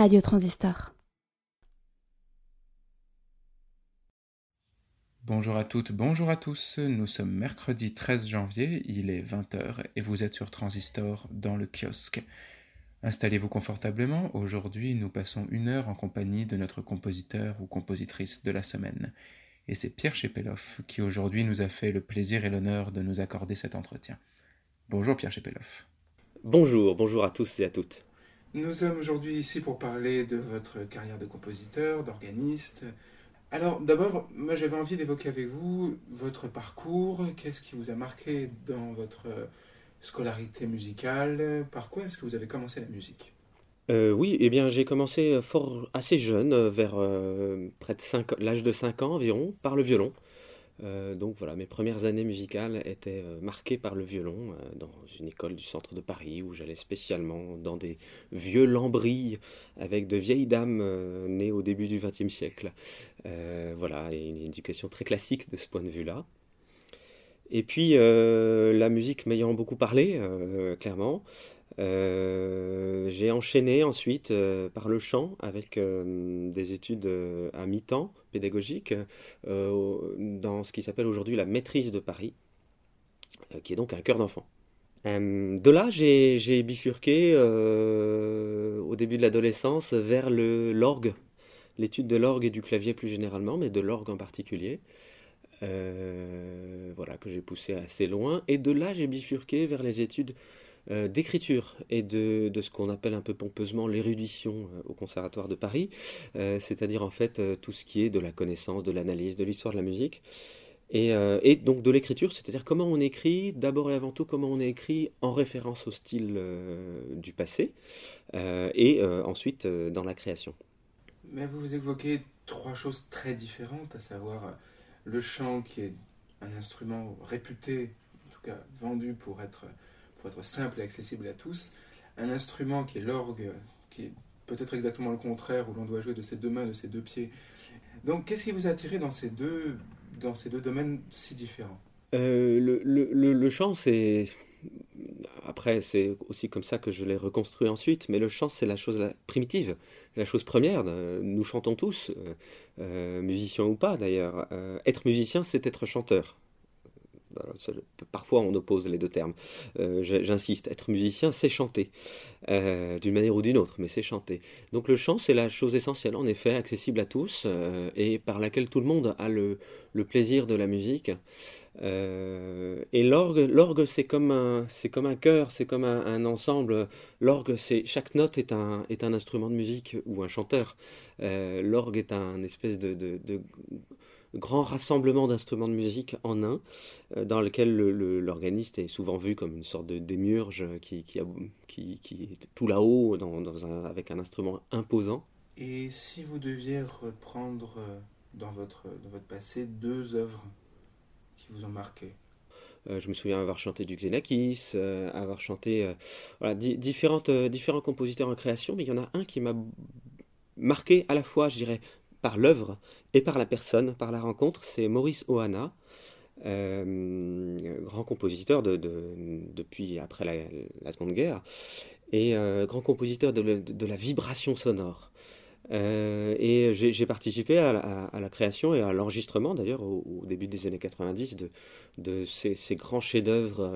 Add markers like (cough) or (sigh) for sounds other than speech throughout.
Radio Transistor. Bonjour à toutes, bonjour à tous. Nous sommes mercredi 13 janvier, il est 20h et vous êtes sur Transistor dans le kiosque. Installez-vous confortablement, aujourd'hui nous passons une heure en compagnie de notre compositeur ou compositrice de la semaine. Et c'est Pierre Chepeloff qui aujourd'hui nous a fait le plaisir et l'honneur de nous accorder cet entretien. Bonjour Pierre Chepeloff. Bonjour, bonjour à tous et à toutes. Nous sommes aujourd'hui ici pour parler de votre carrière de compositeur, d'organiste. Alors d'abord, moi j'avais envie d'évoquer avec vous votre parcours, qu'est-ce qui vous a marqué dans votre scolarité musicale, par quoi est-ce que vous avez commencé la musique? Euh, oui, eh bien, j'ai commencé fort assez jeune, vers euh, près de l'âge de 5 ans environ, par le violon. Euh, donc voilà, mes premières années musicales étaient euh, marquées par le violon euh, dans une école du centre de Paris où j'allais spécialement dans des vieux lambris avec de vieilles dames nées au début du XXe siècle. voilà, une éducation très classique de ce point de vue-là. Et puis la musique m'ayant beaucoup parlé, clairement, j'ai enchaîné ensuite euh, par le chant avec euh, des études à mi-temps pédagogiques dans ce qui s'appelle aujourd'hui la maîtrise de Paris, qui est donc un cœur d'enfant. de là, j'ai bifurqué au début de l'adolescence vers l'orgue, l'étude de l'orgue et du clavier plus généralement, mais de l'orgue en particulier. voilà, que j'ai poussé assez loin. Et de là, j'ai bifurqué vers les études euh, d'écriture et de, ce qu'on appelle un peu pompeusement l'érudition euh, au Conservatoire de Paris, euh, c'est-à-dire en fait tout ce qui est de la connaissance, de l'analyse, de l'histoire de la musique. Et, donc de l'écriture, c'est-à-dire comment on écrit, d'abord et avant tout comment on écrit en référence au style du passé, et ensuite dans la création. Mais vous évoquez trois choses très différentes, à savoir le chant qui est un instrument réputé, en tout cas vendu pour être pour être simple et accessible à tous, un instrument qui est l'orgue, qui est peut-être exactement le contraire, où l'on doit jouer de ses deux mains, de ses deux pieds. Donc, qu'est-ce qui vous a attiré dans ces deux, dans ces deux domaines si différents? Euh, le, chant, c'est. Après, c'est aussi comme ça que je l'ai reconstruit ensuite, mais le chant, c'est la chose primitive, la chose première. Nous chantons tous, euh, euh, musiciens ou pas d'ailleurs. être musicien, c'est être chanteur. Parfois, on oppose les deux termes. Euh, j'insiste, être musicien, c'est chanter, euh, d'une manière ou d'une autre, mais c'est chanter. Donc le chant, c'est la chose essentielle, en effet, accessible à tous, euh, et par laquelle tout le monde a le, plaisir de la musique. et l'orgue, l'orgue, c'est comme un, c'est chœur, c'est comme un, ensemble. L'orgue, c'est chaque note est un, est un instrument de musique ou un chanteur. l'orgue est un espèce de grand rassemblement d'instruments de musique en un, euh, dans lequel l'organiste est souvent vu comme une sorte de démiurge qui, qui, qui, est tout là-haut avec un instrument imposant. Et si vous deviez reprendre euh, dans votre, dans votre passé deux œuvres qui vous ont marqué? Euh, je me souviens avoir chanté du Xenakis, avoir chanté voilà, différentes, différents compositeurs en création, mais il y en a un qui m'a marqué à la fois, je dirais, par l'œuvre et par la personne, par la rencontre, c'est Maurice Ohana, euh, grand compositeur de, depuis après la, Seconde Guerre, et euh, grand compositeur de, la vibration sonore. Euh, et j'ai participé à la, création et à l'enregistrement d'ailleurs au, début des années 90 de, de ces, grands chefs-d'œuvre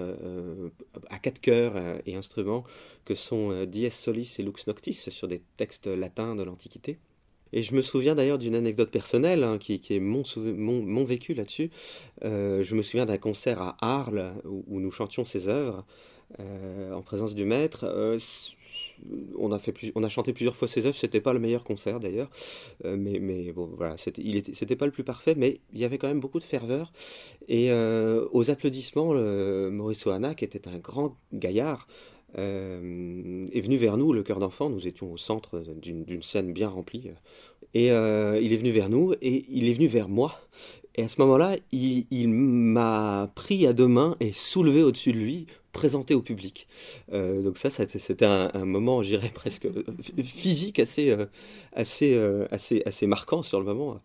à quatre chœurs et instruments que sont Dies Solis et Lux Noctis sur des textes latins de l'Antiquité. Et je me souviens d'ailleurs d'une anecdote personnelle hein, qui, est mon, mon, vécu là-dessus. Euh, je me souviens d'un concert à Arles où, nous chantions ces œuvres euh, en présence du maître. Euh, on a, chanté plusieurs fois ces œuvres, c'était pas le meilleur concert d'ailleurs, mais, bon voilà, c'était, il était, pas le plus parfait, mais il y avait quand même beaucoup de ferveur. Et aux applaudissements, Maurice Oana, qui était un grand gaillard, euh, est venu vers nous, le cœur d'enfant. Nous étions au centre d'une scène bien remplie. Et euh, il est venu vers nous et il est venu vers moi. Et à ce moment-là, il, m'a pris à deux mains et soulevé au-dessus de lui, présenté au public. Euh, donc ça, c'était un, moment, je dirais, presque (laughs) physique assez, assez, assez, assez marquant sur le moment.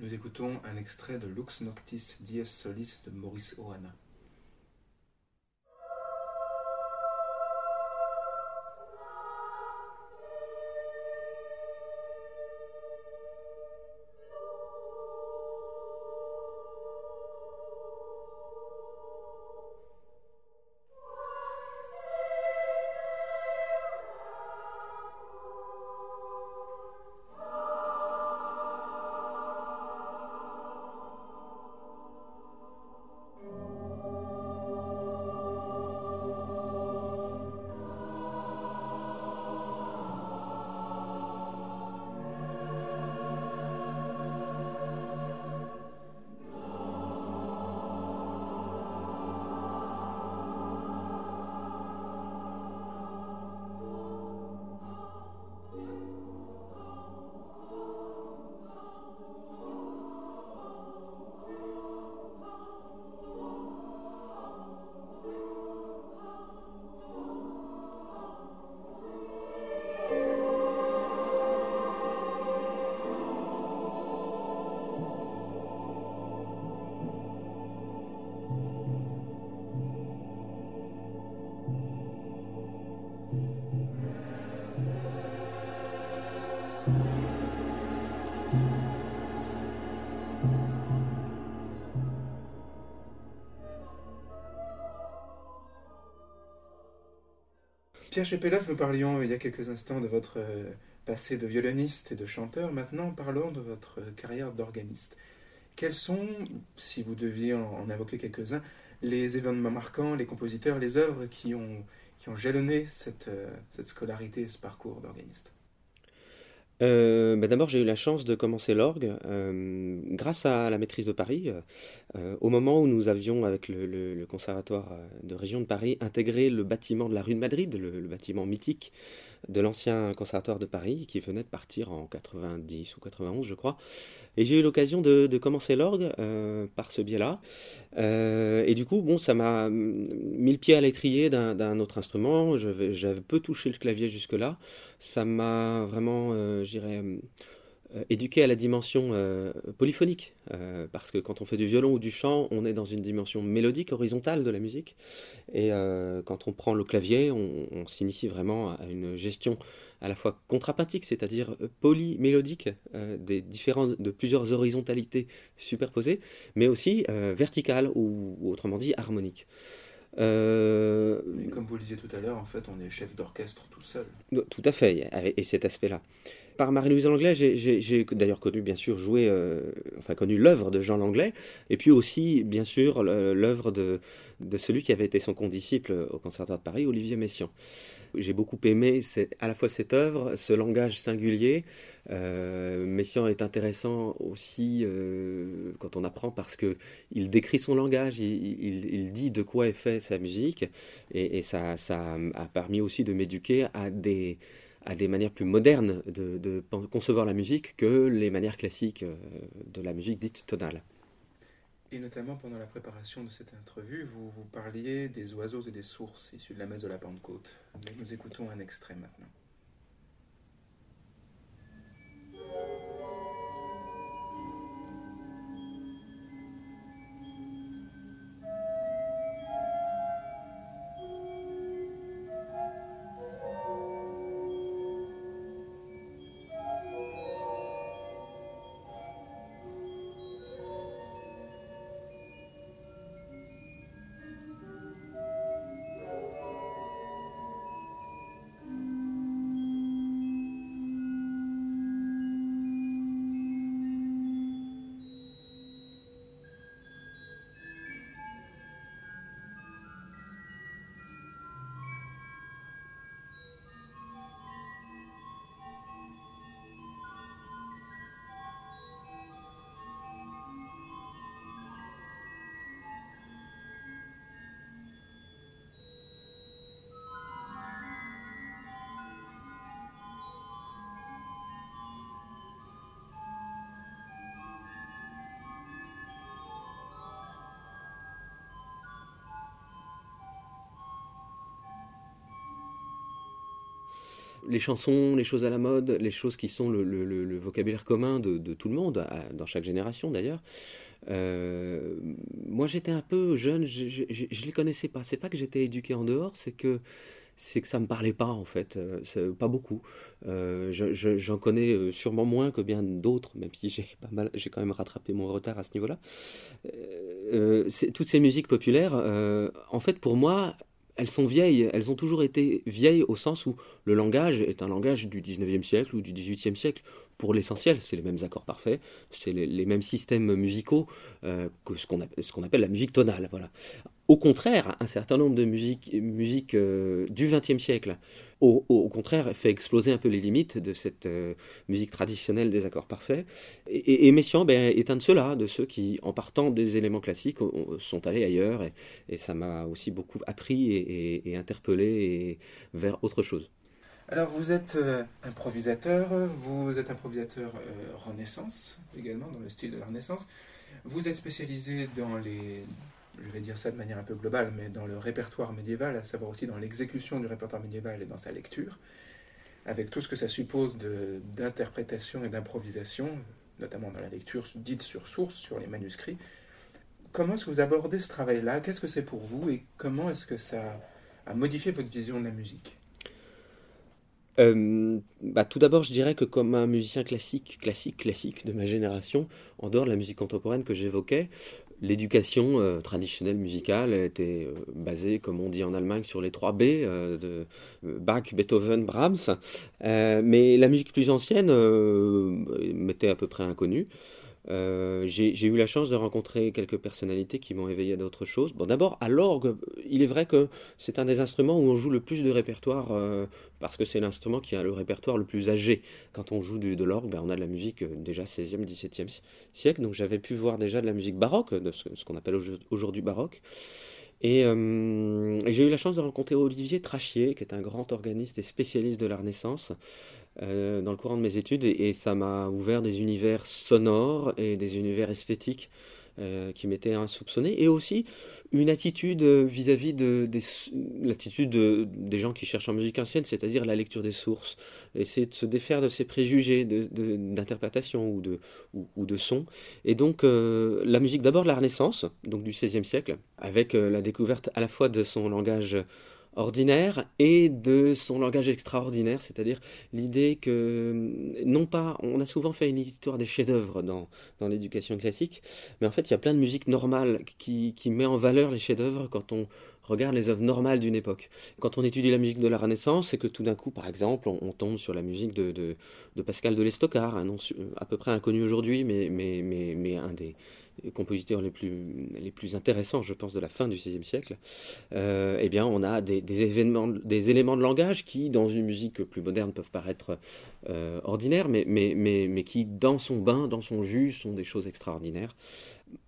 Nous écoutons un extrait de Lux Noctis Dies Solis de Maurice Ohana. Pierre Chepelov, nous parlions il y a quelques instants de votre passé de violoniste et de chanteur. Maintenant, parlons de votre carrière d'organiste. Quels sont, si vous deviez en, invoquer quelques-uns, les événements marquants, les compositeurs, les œuvres qui ont, qui ont jalonné cette, cette scolarité, ce parcours d'organiste? Euh, bah, D'abord, j'ai eu la chance de commencer l'orgue euh, grâce à la maîtrise de Paris. Euh, au moment où nous avions, avec le, Conservatoire de région de Paris, intégré le bâtiment de la rue de Madrid, le bâtiment mythique de l'ancien conservatoire de Paris, qui venait de partir en 90 ou 91, je crois. Et j'ai eu l'occasion de, commencer l'orgue euh, par ce biais-là. Euh, et du coup, bon, ça m'a mis le pied à l'étrier d'un autre instrument. J'avais peu touché le clavier jusque-là. Ça m'a vraiment, euh, j'irais éduqué à la dimension euh, polyphonique, euh, parce que quand on fait du violon ou du chant, on est dans une dimension mélodique, horizontale de la musique, et quand on prend le clavier, on, s'initie vraiment à une gestion à la fois contrapuntique, c'est-à-dire polymélodique, des différentes, de plusieurs horizontalités superposées, mais aussi verticale ou, autrement dit harmonique. comme vous le disiez tout à l'heure, en fait, on est chef d'orchestre tout seul. Tout à fait, et cet aspect-là. Par Marie-Louise Langlais, j'ai d'ailleurs connu, bien sûr, joué, euh, enfin connu l'œuvre de Jean Langlais, et puis aussi, bien sûr, l'œuvre de, celui qui avait été son condisciple au Conservatoire de Paris, Olivier Messiaen. J'ai beaucoup aimé à la fois cette œuvre, ce langage singulier. Euh, Messiaen est intéressant aussi euh, quand on apprend parce que il décrit son langage, il, dit de quoi est fait sa musique, et, et ça, ça a permis aussi de m'éduquer à des à des manières plus modernes de, concevoir la musique que les manières classiques euh, de la musique dite tonale. Et notamment pendant la préparation de cette vous, vous parliez des oiseaux et des sources issus de la messe de la Pentecôte. Nous écoutons un extrait maintenant. Les chansons, les choses à la mode, les choses qui sont le, vocabulaire commun de, tout le monde, dans chaque génération d'ailleurs. Euh, moi j'étais un peu jeune, je, je, les connaissais pas. C'est pas que j'étais éduqué en dehors, c'est que c'est que ça me parlait pas en fait, euh, pas beaucoup. Euh, j'en connais sûrement moins que bien d'autres, même si j'ai quand même rattrapé mon retard à ce niveau-là. toutes ces musiques populaires, en fait pour moi, elles sont vieilles, elles ont toujours été vieilles au sens où le langage est un langage du 19e siècle ou du 18e siècle. Pour l'essentiel, c'est les mêmes accords parfaits, c'est les, mêmes systèmes musicaux euh, que ce qu'on appelle, la musique tonale. Voilà. Au contraire, un certain nombre de musiques, musique, euh, du XXe siècle, au, contraire, fait exploser un peu les limites de cette euh, musique traditionnelle des accords parfaits. Et, et, Messiaen ben, est un de ceux-là, de ceux qui, en partant des éléments classiques, sont allés ailleurs. Et, ça m'a aussi beaucoup appris et, interpellé vers autre chose. Alors vous êtes euh, improvisateur, vous êtes improvisateur Renaissance également, dans le style de la Renaissance. Vous êtes spécialisé dans les je vais dire ça de manière un peu globale, mais dans le répertoire médiéval, à savoir aussi dans l'exécution du répertoire médiéval et dans sa lecture, avec tout ce que ça suppose d'interprétation et d'improvisation, notamment dans la lecture dite sur source, sur les manuscrits. Comment est-ce que vous abordez ce travail-là? Qu'est-ce que c'est pour vous et comment est-ce que ça a modifié votre vision de la musique? Euh, bah, tout d'abord, je dirais que comme un musicien classique, classique, classique de ma génération, en dehors de la musique contemporaine que j'évoquais, l'éducation euh, traditionnelle musicale était euh, basée, comme on dit en Allemagne, sur les trois B euh, de Bach, Beethoven, Brahms. mais la musique plus ancienne m'était à peu près inconnue. Euh, j'ai eu la chance de rencontrer quelques personnalités qui m'ont éveillé à d'autres choses. Bon, d'abord, à l'orgue, il est vrai que c'est un des instruments où on joue le plus de répertoire, euh, parce que c'est l'instrument qui a le répertoire le plus âgé. Quand on joue du, de l'orgue, ben, on a de la musique euh, déjà 16e, 17e siècle, donc j'avais pu voir déjà de la musique baroque, ce, qu'on appelle aujourd'hui baroque. Et j'ai eu la chance de rencontrer Olivier Trachier, qui est un grand organiste et spécialiste de la Renaissance, euh, dans le courant de mes études et, ça m'a ouvert des univers sonores et des univers esthétiques euh, qui m'étaient insoupçonnés et aussi une attitude vis-à-vis de, l'attitude des gens qui cherchent en musique ancienne, c'est-à-dire la lecture des sources, essayer de se défaire de ces préjugés d'interprétation ou de, ou, de son. Et donc euh, la musique d'abord de la Renaissance, donc du XVIe siècle, avec la découverte à la fois de son langage ordinaire et de son langage extraordinaire, c'est-à-dire l'idée que, non pas, on a souvent fait une histoire des chefs-d'œuvre dans, dans l'éducation classique, mais en fait il y a plein de musique normale qui, qui met en valeur les chefs-d'œuvre quand on regarde les œuvres normales d'une époque. Quand on étudie la musique de la Renaissance, c'est que tout d'un coup, par exemple, on, tombe sur la musique de, de, de Pascal de l'Estocard, un nom à peu près inconnu aujourd'hui, mais, mais, mais, mais un des compositeurs les plus, les plus intéressants, je pense, de la fin du XVIe siècle, euh, eh bien, on a des, événements, des éléments de langage qui, dans une musique plus moderne, peuvent paraître euh, ordinaires, mais, mais, mais, mais qui, dans son bain, dans son jus, sont des choses extraordinaires.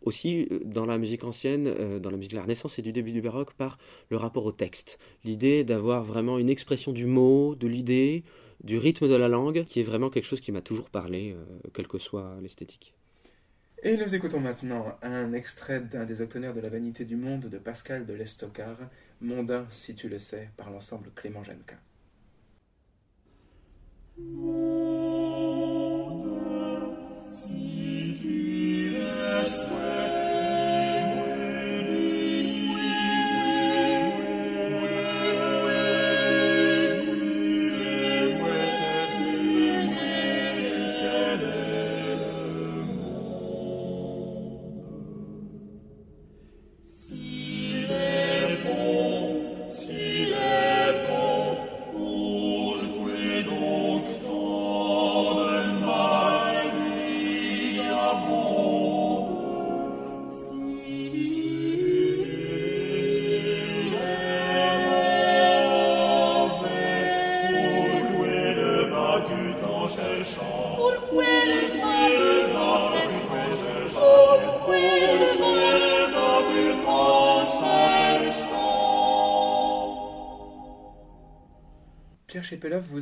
Aussi, dans la musique ancienne, euh, dans la musique de la Renaissance et du début du baroque, par le rapport au texte. L'idée d'avoir vraiment une expression du mot, de l'idée, du rythme de la langue, qui est vraiment quelque chose qui m'a toujours parlé, quelle que soit l'esthétique. Et nous écoutons maintenant un extrait d'un des octonnaires de la vanité du monde de Pascal de l'Estocard, Mondain si tu le sais, par l'ensemble Clément Genka.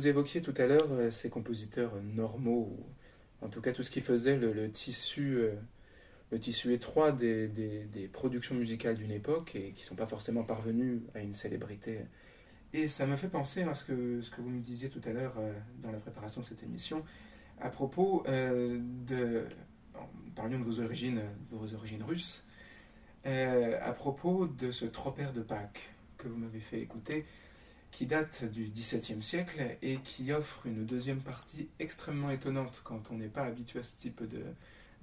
Vous évoquiez tout à l'heure euh, ces compositeurs normaux, en tout cas tout ce qui faisait le, tissu, euh, tissu étroit des, productions musicales d'une époque et qui ne sont pas forcément parvenus à une célébrité. Et ça me fait penser à ce que, vous me disiez tout à l'heure euh, dans la préparation de cette émission à propos de. Parlions de vos origines, de vos origines russes. à propos de ce tropère de Pâques que vous m'avez fait écouter, qui date du XVIIe siècle et qui offre une deuxième partie extrêmement étonnante quand on n'est pas habitué à ce type de,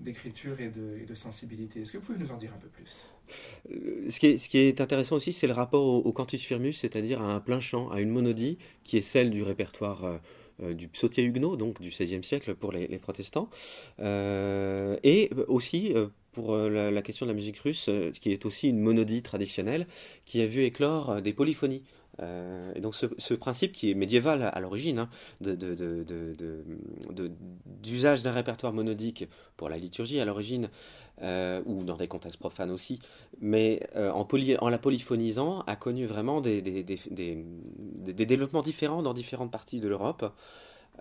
d'écriture et de, sensibilité. Est-ce que vous pouvez nous en dire un peu plus? Ce qui, est, ce intéressant aussi, c'est le rapport au, cantus firmus, c'est-à-dire à un plein chant, à une monodie, qui est celle du répertoire euh, euh, du psautier huguenot, donc du XVIe siècle pour les, protestants, euh, et aussi pour la, la, question de la musique russe, qui est aussi une monodie traditionnelle, qui a vu éclore des polyphonies. Euh, et donc ce, principe qui est médiéval à, l'origine, hein, d'usage d'un répertoire monodique pour la liturgie à l'origine, euh, ou dans des contextes profanes aussi, mais euh, en, la polyphonisant, a connu vraiment des développements différents dans différentes parties de l'Europe.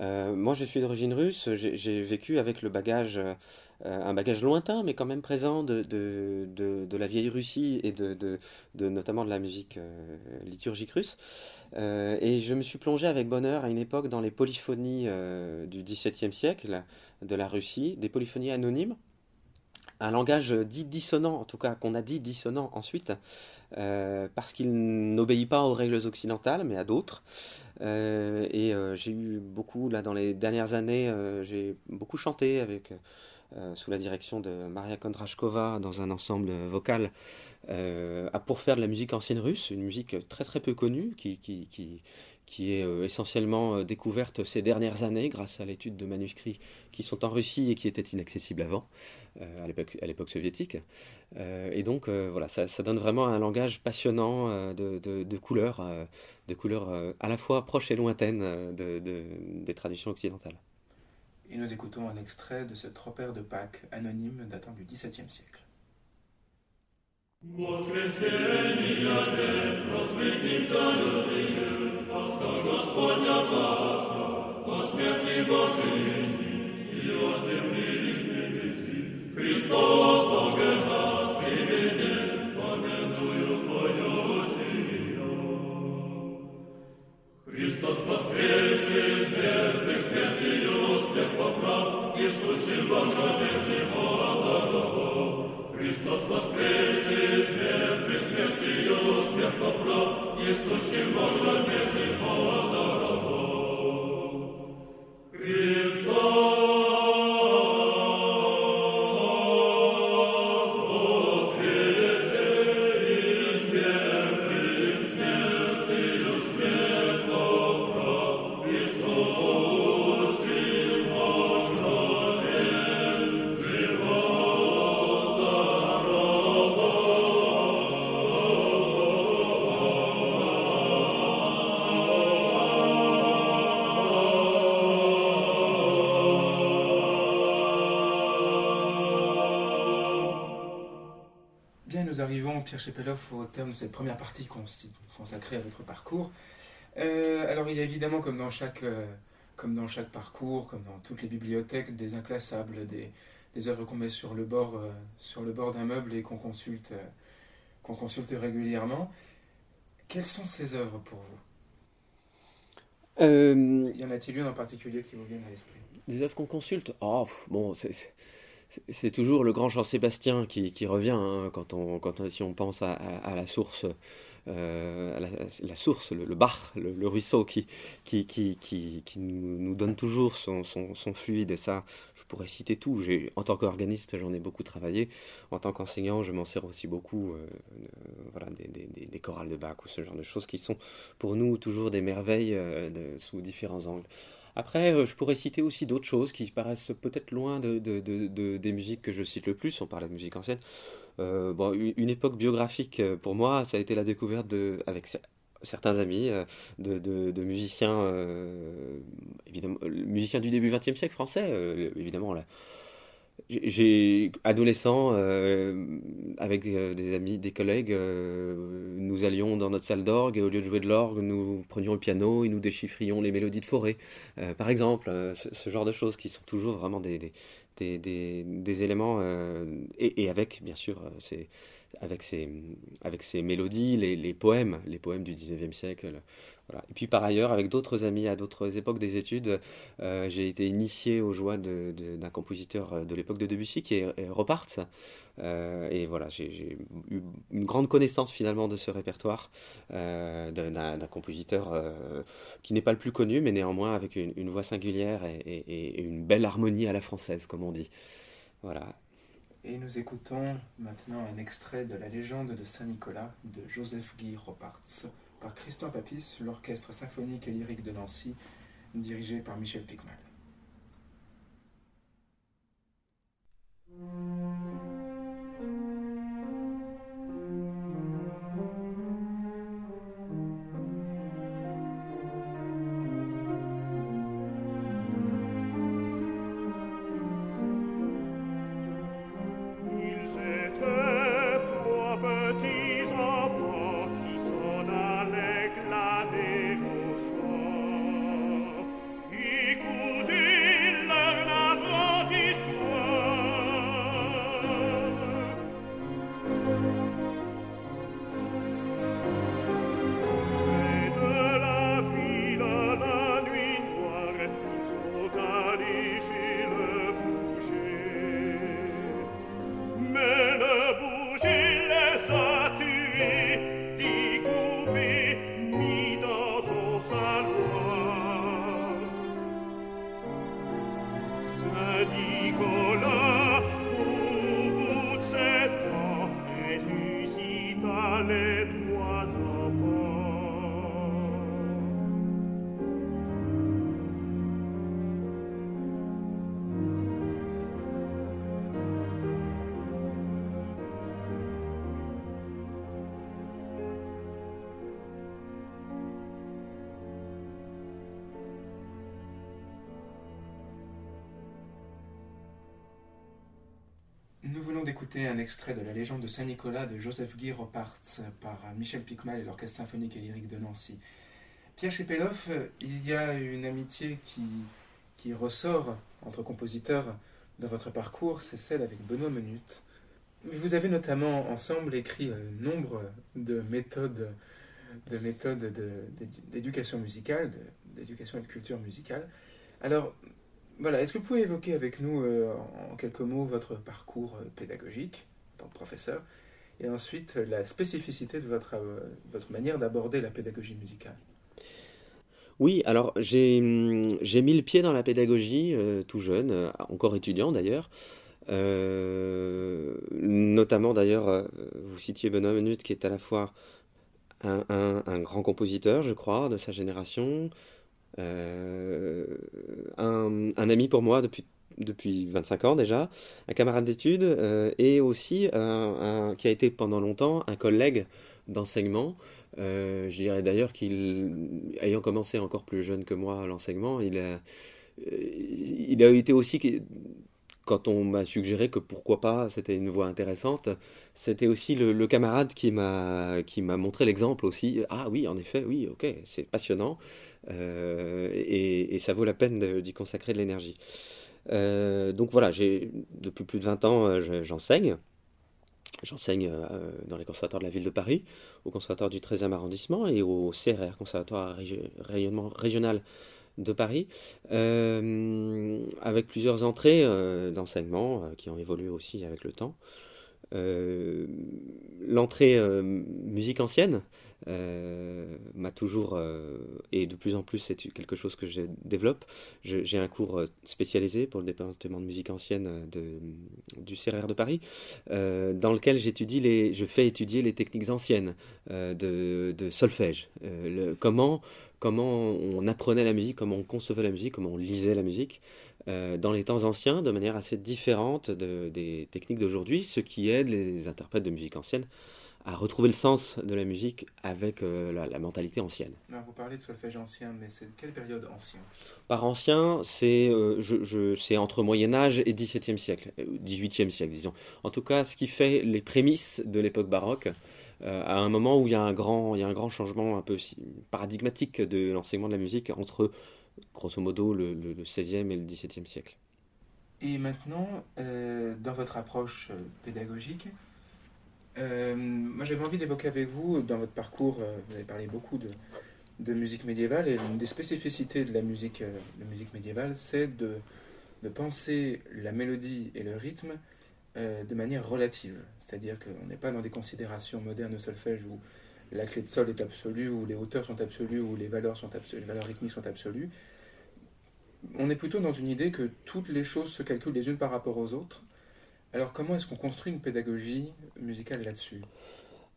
Euh, moi, je suis d'origine russe. J'ai vécu avec le bagage, euh, un bagage lointain, mais quand même présent de, de, de, la vieille Russie et de, notamment de la musique euh, liturgique russe. et je me suis plongé avec bonheur à une époque dans les polyphonies du XVIIe siècle de la Russie, des polyphonies anonymes un langage dit dissonant, en tout cas qu'on a dit dissonant ensuite, parce qu'il n'obéit pas aux règles occidentales, mais à d'autres. Euh, et euh, j'ai eu beaucoup, là, dans les dernières années, j'ai beaucoup chanté avec sous la direction de Maria Kondrashkova dans un ensemble vocal pour faire de la musique ancienne russe, une musique très très peu connue qui, qui, qui est euh, essentiellement euh, découverte ces dernières années grâce à l'étude de manuscrits qui sont en Russie et qui étaient inaccessibles avant, euh, à l'époque soviétique. et donc voilà, ça, donne vraiment un langage passionnant de, couleurs, de couleurs à la fois proches et lointaines des traditions occidentales. Et nous écoutons un extrait de ce tropère de Pâques anonyme datant du XVIIe siècle. Воскресення де просвітівся людини, Пасха Господня Пасха, от смерті Божої, і от землі і небесі. Христос Боге нас приведе, пам'ятую Твою життя. Христос воскрес из мертвых, смертью всех поправ, и сущим он гробе живот. Христос воскрес из смерти, смертью смерть поправ, несущим в огроме живота. Pierre Chepeloff au terme de cette première partie consacrée à votre parcours. Euh, alors il y a évidemment comme dans chaque euh, comme dans chaque parcours, comme dans toutes les bibliothèques, des inclassables, des, œuvres qu'on met sur le bord euh, bord d'un meuble et qu'on consulte consulte régulièrement. Quelles sont ces œuvres pour vous? Y en a-t-il une en particulier qui vous vient à l'esprit? Des œuvres qu'on consulte? Ah bon c'est c'est toujours le grand Jean-Sébastien qui, revient hein, quand on, quand si on pense à, la source, euh, la, source, le, bar, le, ruisseau qui, qui, qui, nous, donne toujours son, fluide. Et ça, je pourrais citer tout. En tant qu'organiste, j'en ai beaucoup travaillé. En tant qu'enseignant, je m'en sers aussi beaucoup euh, voilà, des, chorales de Bach ou ce genre de choses qui sont pour nous toujours des merveilles euh, sous différents angles. Après, euh, je pourrais citer aussi d'autres choses qui paraissent peut-être loin de, des musiques que je cite le plus. On parle de musique ancienne. Euh, bon, une époque biographique euh, pour moi, ça a été la découverte de, avec certains amis de, musiciens, évidemment, musiciens du début XXe siècle français, évidemment. J'ai adolescent euh, avec des, amis, des collègues, euh, nous allions dans notre salle d'orgue et au lieu de jouer de l'orgue, nous prenions le piano et nous déchiffrions les mélodies de forêt, euh, par exemple, ce, genre de choses qui sont toujours vraiment des, des, des, éléments et, avec bien sûr avec ces, avec ces mélodies, les, les, poèmes, les poèmes du 19e siècle. Et puis par ailleurs, avec d'autres amis à d'autres époques des études, euh, j'ai été initié aux joies d'un compositeur de l'époque de Debussy qui est Roparts. Euh, et voilà, j'ai eu une grande connaissance finalement de ce répertoire euh, d'un compositeur qui n'est pas le plus connu, mais néanmoins avec une, voix singulière et, et, une belle harmonie à la française, comme on dit. Voilà. Et nous écoutons maintenant un extrait de la légende de Saint-Nicolas de Joseph Guy Roparts par Christian Papis, l'orchestre symphonique et lyrique de Nancy, dirigé par Michel Picmal. Extrait de la légende de Saint-Nicolas de Joseph Guy Roparts par Michel Picmal et l'Orchestre symphonique et lyrique de Nancy. Pierre Chepeloff, il y a une amitié qui, qui ressort entre compositeurs dans votre parcours, c'est celle avec Benoît Menut. Vous avez notamment ensemble écrit nombre de méthodes de méthodes d'éducation musicale, d'éducation et de culture musicale. Alors, voilà, est-ce que vous pouvez évoquer avec nous euh, en quelques mots votre parcours euh, pédagogique? Tant que professeur et ensuite euh, la spécificité de votre, votre manière d'aborder la pédagogie musicale oui, alors j'ai hum, mis le pied dans la pédagogie tout jeune, encore étudiant d'ailleurs. notamment d'ailleurs, vous citiez Benoît Menut qui est à la fois un, un, grand compositeur, je crois, de sa génération, euh, un, ami pour moi depuis depuis 25 ans déjà, un camarade d'études euh, et aussi qui a été pendant longtemps un collègue d'enseignement. Euh, je dirais d'ailleurs qu'il, ayant commencé encore plus jeune que moi l'enseignement, il a, il a été aussi quand on m'a suggéré que pourquoi pas, c'était une voie intéressante, c'était aussi le, camarade qui m'a qui m'a montré l'exemple aussi. Ah oui, en effet, oui, ok, c'est passionnant euh, et, ça vaut la peine d'y consacrer de l'énergie. Euh, donc voilà, depuis plus de 20 ans, euh, j'enseigne. J'enseigne dans les conservatoires de la ville de Paris, au conservatoire du 13e arrondissement et au CRR, conservatoire régional de Paris, euh, avec plusieurs entrées euh, d'enseignement euh, qui ont évolué aussi avec le temps. L'entrée musique ancienne m'a toujours, et de plus en plus c'est quelque chose que je développe, j'ai un cours spécialisé pour le département de musique ancienne du CRR de Paris, dans lequel j'étudie les, je fais étudier les techniques anciennes de, solfège, comment comment on apprenait la musique, comment on concevait la musique, comment on lisait la musique euh, dans les temps anciens de manière assez différente des techniques d'aujourd'hui, ce qui aide les interprètes de musique ancienne à retrouver le sens de la musique avec euh, la, mentalité ancienne. vous parlez de solfège ancien, mais c'est quelle période ancien? Par ancien, c'est euh, entre Moyen Âge et XVIIe siècle, XVIIIe siècle, disons. En tout cas, ce qui fait les prémices de l'époque baroque, euh, à un moment où il y a un grand, il y a un grand changement un peu paradigmatique de l'enseignement de la musique entre, grosso modo, le, le, 16e et le 17e siècle. Et maintenant, euh, dans votre approche euh, pédagogique, moi j'avais envie d'évoquer avec vous, dans votre parcours, vous avez parlé beaucoup de, de musique médiévale, et l'une des spécificités de la musique, de musique médiévale, c'est de, de penser la mélodie et le rythme de manière relative. C'est-à-dire qu'on n'est pas dans des considérations modernes au solfège où la clé de sol est absolue, où les hauteurs sont absolues, où les valeurs, sont absolues, les valeurs rythmiques sont absolues. On est plutôt dans une idée que toutes les choses se calculent les unes par rapport aux autres. Alors comment est-ce qu'on construit une pédagogie musicale là-dessus?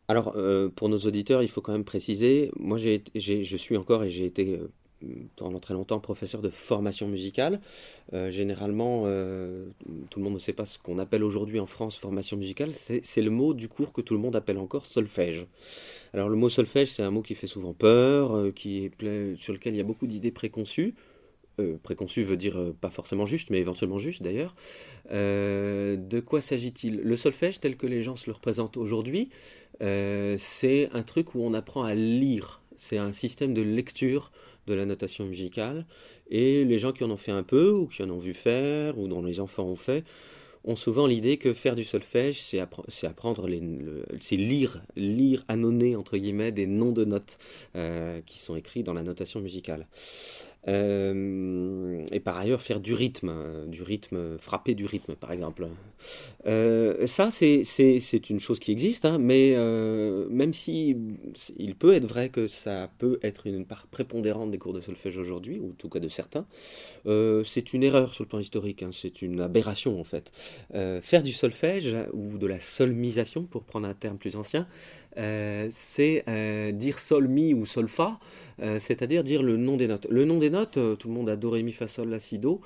Alors, euh, pour nos auditeurs, il faut quand même préciser, moi je suis encore et j'ai été euh, pendant très longtemps professeur de formation musicale. Euh, généralement, euh, tout le monde ne sait pas ce qu'on appelle aujourd'hui en France formation musicale. C'est le mot du cours que tout le monde appelle encore solfège. Alors le mot solfège, c'est un mot qui fait souvent peur, euh, qui sur lequel il y a beaucoup d'idées préconçues. préconçues veut dire pas forcément juste, mais éventuellement juste d'ailleurs. de quoi s'agit-il? Le solfège, tel que les gens se le représentent aujourd'hui, c'est un truc où on apprend à lire. C'est un système de lecture de la notation musicale. Et les gens qui en ont fait un peu, ou qui en ont vu faire, ou dont les enfants ont fait, ont souvent l'idée que faire du solfège, c'est apprendre, c'est lire, lire, annonner, entre guillemets, des noms de notes euh, qui sont écrits dans la notation musicale. Euh, et par ailleurs faire du rythme, euh, du rythme, frapper du rythme par exemple. Euh, ça c'est une chose qui existe, hein, mais même si il peut être vrai que ça peut être une part prépondérante des cours de solfège aujourd'hui, ou en tout cas de certains, c'est une erreur sur le plan historique, hein, c'est une aberration en fait. faire du solfège ou de la solmisation pour prendre un terme plus ancien, euh, c'est euh, dire sol mi ou sol fa, euh, c'est-à-dire dire le nom des notes. Le nom des notes, tout le monde a do ré mi fa sol la si do,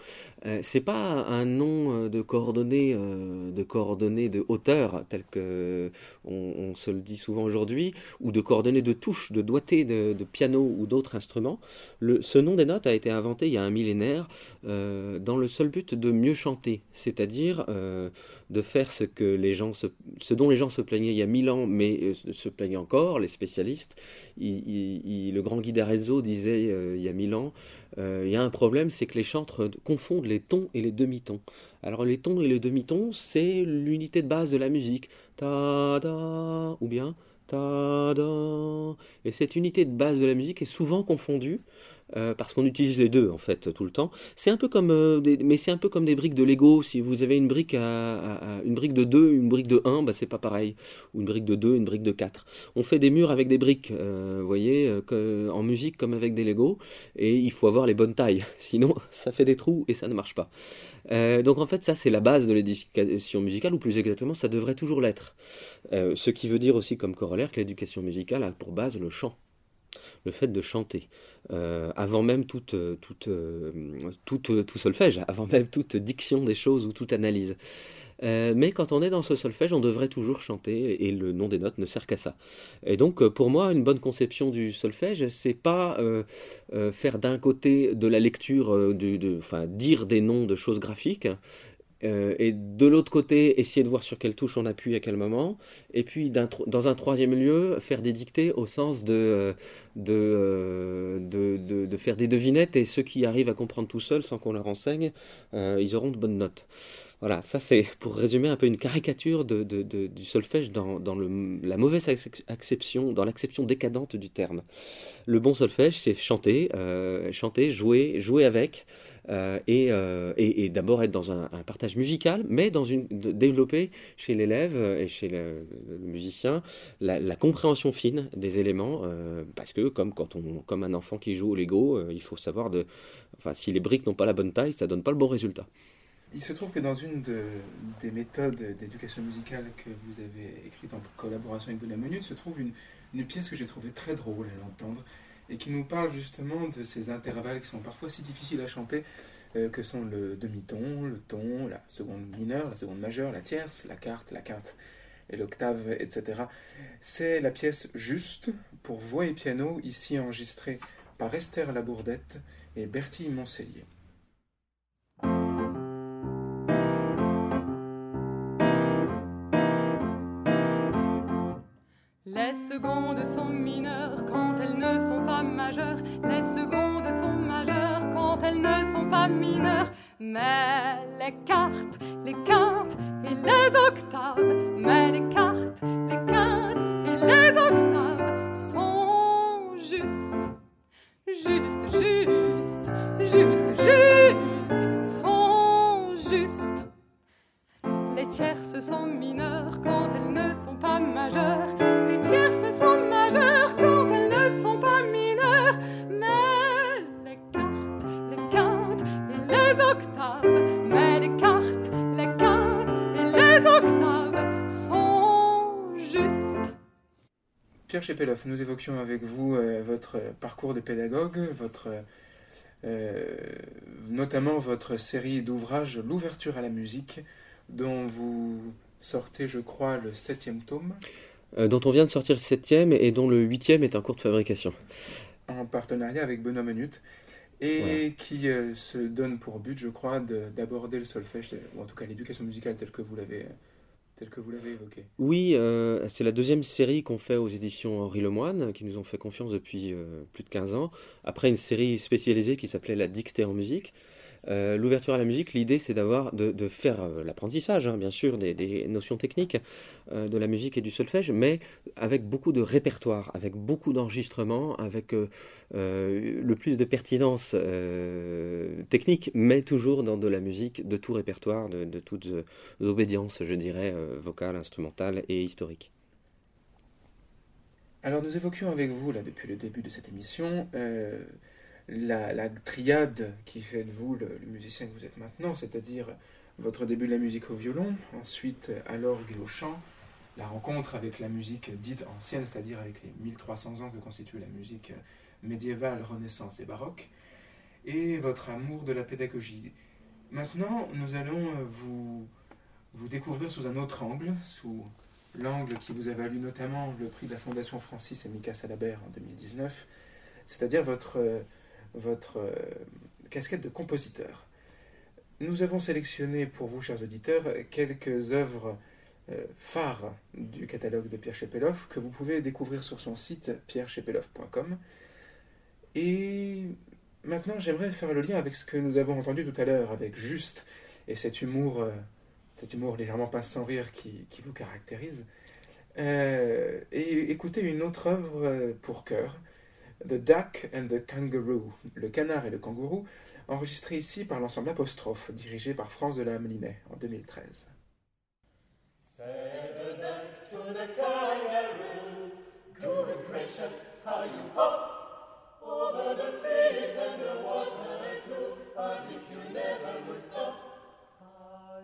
c'est pas un nom de coordonnées de coordonnées de hauteur tel que on, se le dit souvent aujourd'hui, ou de coordonnées de touches, de doigté de, piano ou d'autres instruments. Ce nom des notes a été inventé il y a un millénaire dans le seul but de mieux chanter, c'est-à-dire de faire ce que les gens ce dont les gens se plaignaient il y a mille ans, mais se plaignent encore, les spécialistes. le grand Guy d'Arezzo disait euh, il y a mille ans, euh, il y a un problème, c'est que les chantres confondent les tons et les demi-tons. Alors les tons et les demi-tons, c'est l'unité de base de la musique. Ta da ou bien ta da. Et cette unité de base de la musique est souvent confondue euh, parce qu'on utilise les deux en fait tout le temps. C'est un peu comme, euh, des, mais c'est un peu comme des briques de Lego. Si vous avez une brique à, une brique de 2, une brique de 1, bah c'est pas pareil. Ou une brique de 2, une brique de 4. On fait des murs avec des briques, euh, vous voyez, en musique comme avec des Lego, et il faut avoir les bonnes tailles. (laughs) Sinon, ça fait des trous et ça ne marche pas. donc en fait, ça c'est la base de l'éducation musicale, ou plus exactement, ça devrait toujours l'être. ce qui veut dire aussi comme corollaire que l'éducation musicale a pour base le chant le fait de chanter, euh, avant même toute, toute, euh, toute, tout solfège, (laughs) avant même toute diction des choses ou toute analyse. Euh, mais quand on est dans ce solfège, on devrait toujours chanter et le nom des notes ne sert qu'à ça. Et donc, pour moi, une bonne conception du solfège, c'est pas faire d'un côté de la lecture, de, enfin, dire des noms de choses graphiques euh, et de l'autre côté, essayer de voir sur quelle touche on appuie à quel moment. Et puis, dans un troisième lieu, faire des dictées au sens de, euh, de, de, de, faire des devinettes. Et ceux qui arrivent à comprendre tout seuls, sans qu'on leur enseigne, euh, ils auront de bonnes notes. Voilà, ça c'est (laughs) pour résumer un peu une caricature du solfège dans, la mauvaise acception, dans l'acception décadente du terme. Le bon solfège, c'est chanter, euh, chanter, jouer, jouer avec, euh, et, euh, et, d'abord être dans un, partage musical, mais dans développer chez l'élève et chez le, musicien la, compréhension fine des éléments, parce que comme quand on, comme un enfant qui joue au Lego, il faut savoir de, enfin si les briques n'ont pas la bonne taille, ça donne pas le bon résultat. Il se trouve que dans une des méthodes d'éducation musicale que vous avez écrite en collaboration avec Bonamenu, se trouve une, pièce que j'ai trouvée très drôle à l'entendre et qui nous parle justement de ces intervalles qui sont parfois si difficiles à chanter, euh, que sont le demi-ton, le ton, la seconde mineure, la seconde majeure, la tierce, la quarte, la quinte et l'octave, etc. C'est la pièce Juste pour voix et piano, ici enregistrée par Esther Labourdette et Bertie Montcellier. Mais les cartes, les quintes Nous évoquions avec vous euh, votre parcours de pédagogue, votre, euh, notamment votre série d'ouvrages L'ouverture à la musique, dont vous sortez, je crois, le septième tome. Euh, dont on vient de sortir le septième et dont le huitième est en cours de fabrication. En partenariat avec Benoît Menut. Et qui se donne pour but, je crois, d'aborder le solfège, ou en tout cas l'éducation musicale telle que vous l'avez tel que vous l'avez évoqué. Oui, euh, c'est la deuxième série qu'on fait aux éditions Henri Lemoine, qui nous ont fait confiance depuis euh, plus de 15 ans. Après une série spécialisée qui s'appelait La dictée en musique, euh, L'ouverture à la musique, l'idée c'est d'avoir de, faire euh, l'apprentissage, hein, bien sûr, des, notions techniques euh, de la musique et du solfège, mais avec beaucoup de répertoire, avec beaucoup d'enregistrements, avec le plus de pertinence technique, mais toujours dans de la musique de tout répertoire, de, de toutes obédiences, je dirais, vocales, instrumentales et historiques. Alors nous évoquions avec vous, là, depuis le début de cette émission, la, triade qui fait de vous le, musicien que vous êtes maintenant, c'est-à-dire votre début de la musique au violon, ensuite à l'orgue et au chant, la rencontre avec la musique dite ancienne, c'est-à-dire avec les 1300 ans que constitue la musique médiévale, renaissance et baroque, et votre amour de la pédagogie. Maintenant, nous allons vous, vous découvrir sous un autre angle, sous l'angle qui vous a valu notamment le prix de la Fondation Francis et Mika Salabert en 2019, c'est-à-dire votre, votre euh, casquette de compositeur. Nous avons sélectionné pour vous, chers auditeurs, quelques œuvres euh, phares du catalogue de Pierre Chepeloff que vous pouvez découvrir sur son site pierrechepeloff.com. Et maintenant, j'aimerais faire le lien avec ce que nous avons entendu tout à l'heure, avec Juste et cet humour euh, cet humour légèrement pince sans rire qui, vous caractérise, et écoutez une autre œuvre pour chœur, The Duck and the Kangaroo, Le canard et le kangourou, enregistré ici par l'ensemble Apostrophe, dirigé par France de la Hamelinet en 2013. Say the duck to the kangaroo, good gracious, how you hop over the feet and the water too, as if you never would stop. La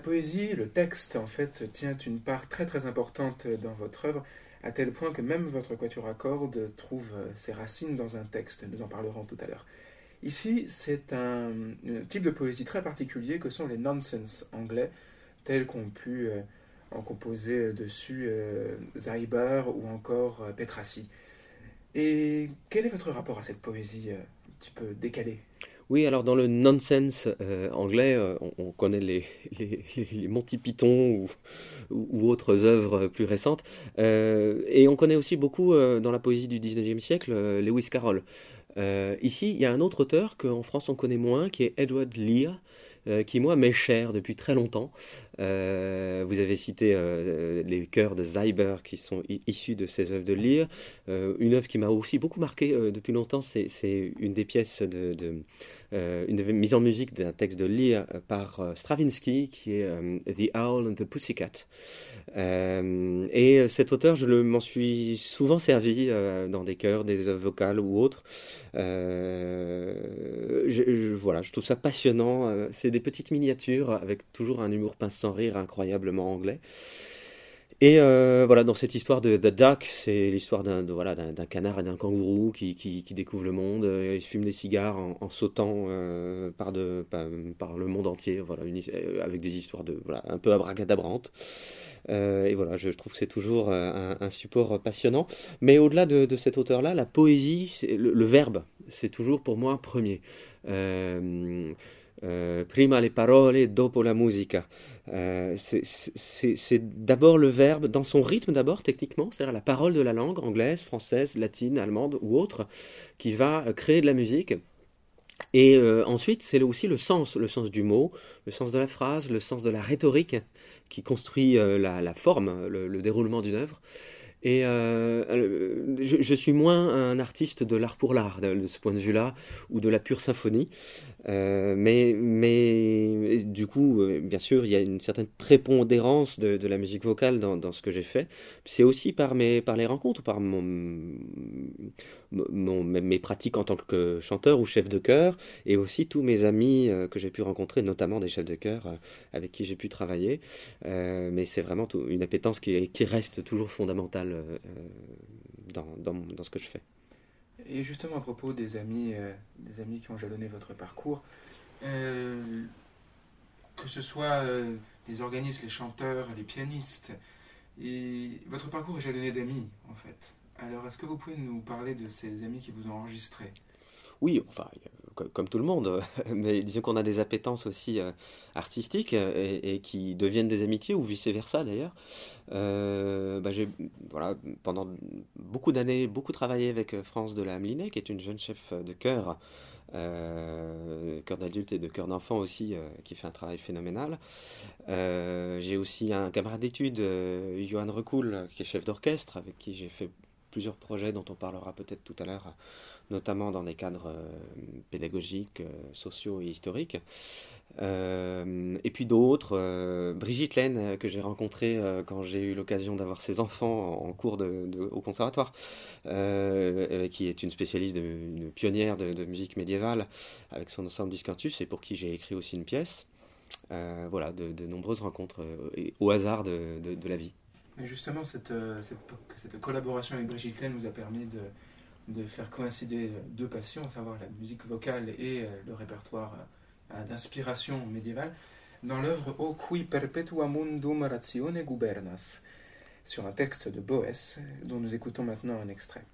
poésie, le texte, en fait, tient une part très très importante dans votre œuvre, à tel point que même votre quatuor à cordes trouve ses racines dans un texte. Nous en parlerons tout à l'heure. Ici, c'est un, type de poésie très particulier que sont les nonsense anglais, tels qu'ont pu euh, en composer dessus euh, ou encore euh, Petrassi. Et quel est votre rapport à cette poésie euh, un petit peu décalée? Oui, alors dans le nonsense euh, anglais, euh, on, connaît (laughs) les, Monty Python ou, autres œuvres plus récentes. Euh, et on connaît aussi beaucoup dans la poésie du 19e siècle Lewis Carroll. ici, il y a un autre auteur qu'en France on connaît moins, qui est Edward Lear, qui moi m'est cher depuis très longtemps. Vous avez cité les chœurs de Zyber qui sont issus de ces œuvres de Lear. Une œuvre qui m'a aussi beaucoup marqué depuis longtemps, c'est une des pièces de, une mise en musique d'un texte de Lear par Stravinsky qui est The Owl and the Pussycat. et cet auteur, je m'en suis souvent servi dans des chœurs, des œuvres vocales ou autres. Je, voilà, je trouve ça passionnant. C'est des petites miniatures avec toujours un humour pince rire incroyablement anglais. Et euh, voilà, dans cette histoire de The Duck, c'est l'histoire d'un voilà, canard et d'un kangourou qui, qui, découvrent le monde. Euh, ils fument des cigares en, sautant euh, par, de, par, le monde entier, voilà, avec des histoires de, voilà, un peu abracadabrantes. et voilà, je, trouve que c'est toujours un, support passionnant. Mais au-delà de, cet auteur-là, la poésie, le, le, verbe, c'est toujours pour moi premier. Prima le parole, dopo la musica. Euh, c'est d'abord le verbe, dans son rythme d'abord, techniquement, c'est-à-dire la parole de la langue, anglaise, française, latine, allemande ou autre, qui va créer de la musique. Et euh, ensuite, c'est aussi le sens, le sens du mot, le sens de la phrase, le sens de la rhétorique qui construit la, forme, le déroulement d'une œuvre. Et euh, euh, je, suis moins un artiste de l'art pour l'art, de, ce point de vue-là, ou de la pure symphonie. Euh, mais, mais du coup, bien sûr, il y a une certaine prépondérance de, la musique vocale dans, ce que j'ai fait. C'est aussi par, mes, par les rencontres, par mes pratiques en tant que chanteur ou chef de chœur, et aussi tous mes amis que j'ai pu rencontrer, notamment des chefs de chœur avec qui j'ai pu travailler. mais c'est vraiment une appétence qui, qui reste toujours fondamentale euh, dans, dans, dans, ce que je fais. Et justement à propos des amis, euh, des amis qui ont jalonné votre parcours, euh, que ce soit les organismes, les chanteurs, les pianistes, et votre parcours est jalonné d'amis en fait. Alors est-ce que vous pouvez nous parler de ces amis qui vous ont enregistré oui, enfin, comme tout le monde, (laughs) mais disons qu'on a des appétences aussi artistiques et, qui deviennent des amitiés ou vice-versa d'ailleurs. Bah, j'ai voilà, pendant beaucoup d'années beaucoup travaillé avec France de la qui est une jeune chef de chœur euh, cœur d'adulte et de cœur d'enfant aussi, euh, qui fait un travail phénoménal. Euh, j'ai aussi un camarade d'études, Johan Recoul, qui est chef d'orchestre, avec qui j'ai fait plusieurs projets dont on parlera peut-être tout à l'heure, notamment dans des cadres pédagogiques, sociaux et historiques. Euh, et puis d'autres, euh, Brigitte Laine, euh, que j'ai rencontrée quand j'ai eu l'occasion d'avoir ses enfants en, cours au conservatoire, qui est une spécialiste, une pionnière de, musique médiévale avec son ensemble Discantus et pour qui j'ai écrit aussi une pièce. voilà, de, nombreuses rencontres au hasard de, la vie. Mais justement, cette, cette, collaboration avec Brigitte Laine nous a permis de, faire coïncider deux passions, à savoir la musique vocale et le répertoire d'inspiration médiévale, dans l'œuvre O qui perpetua mundum ratione gubernas, sur un texte de Boès, dont nous écoutons maintenant un extrait.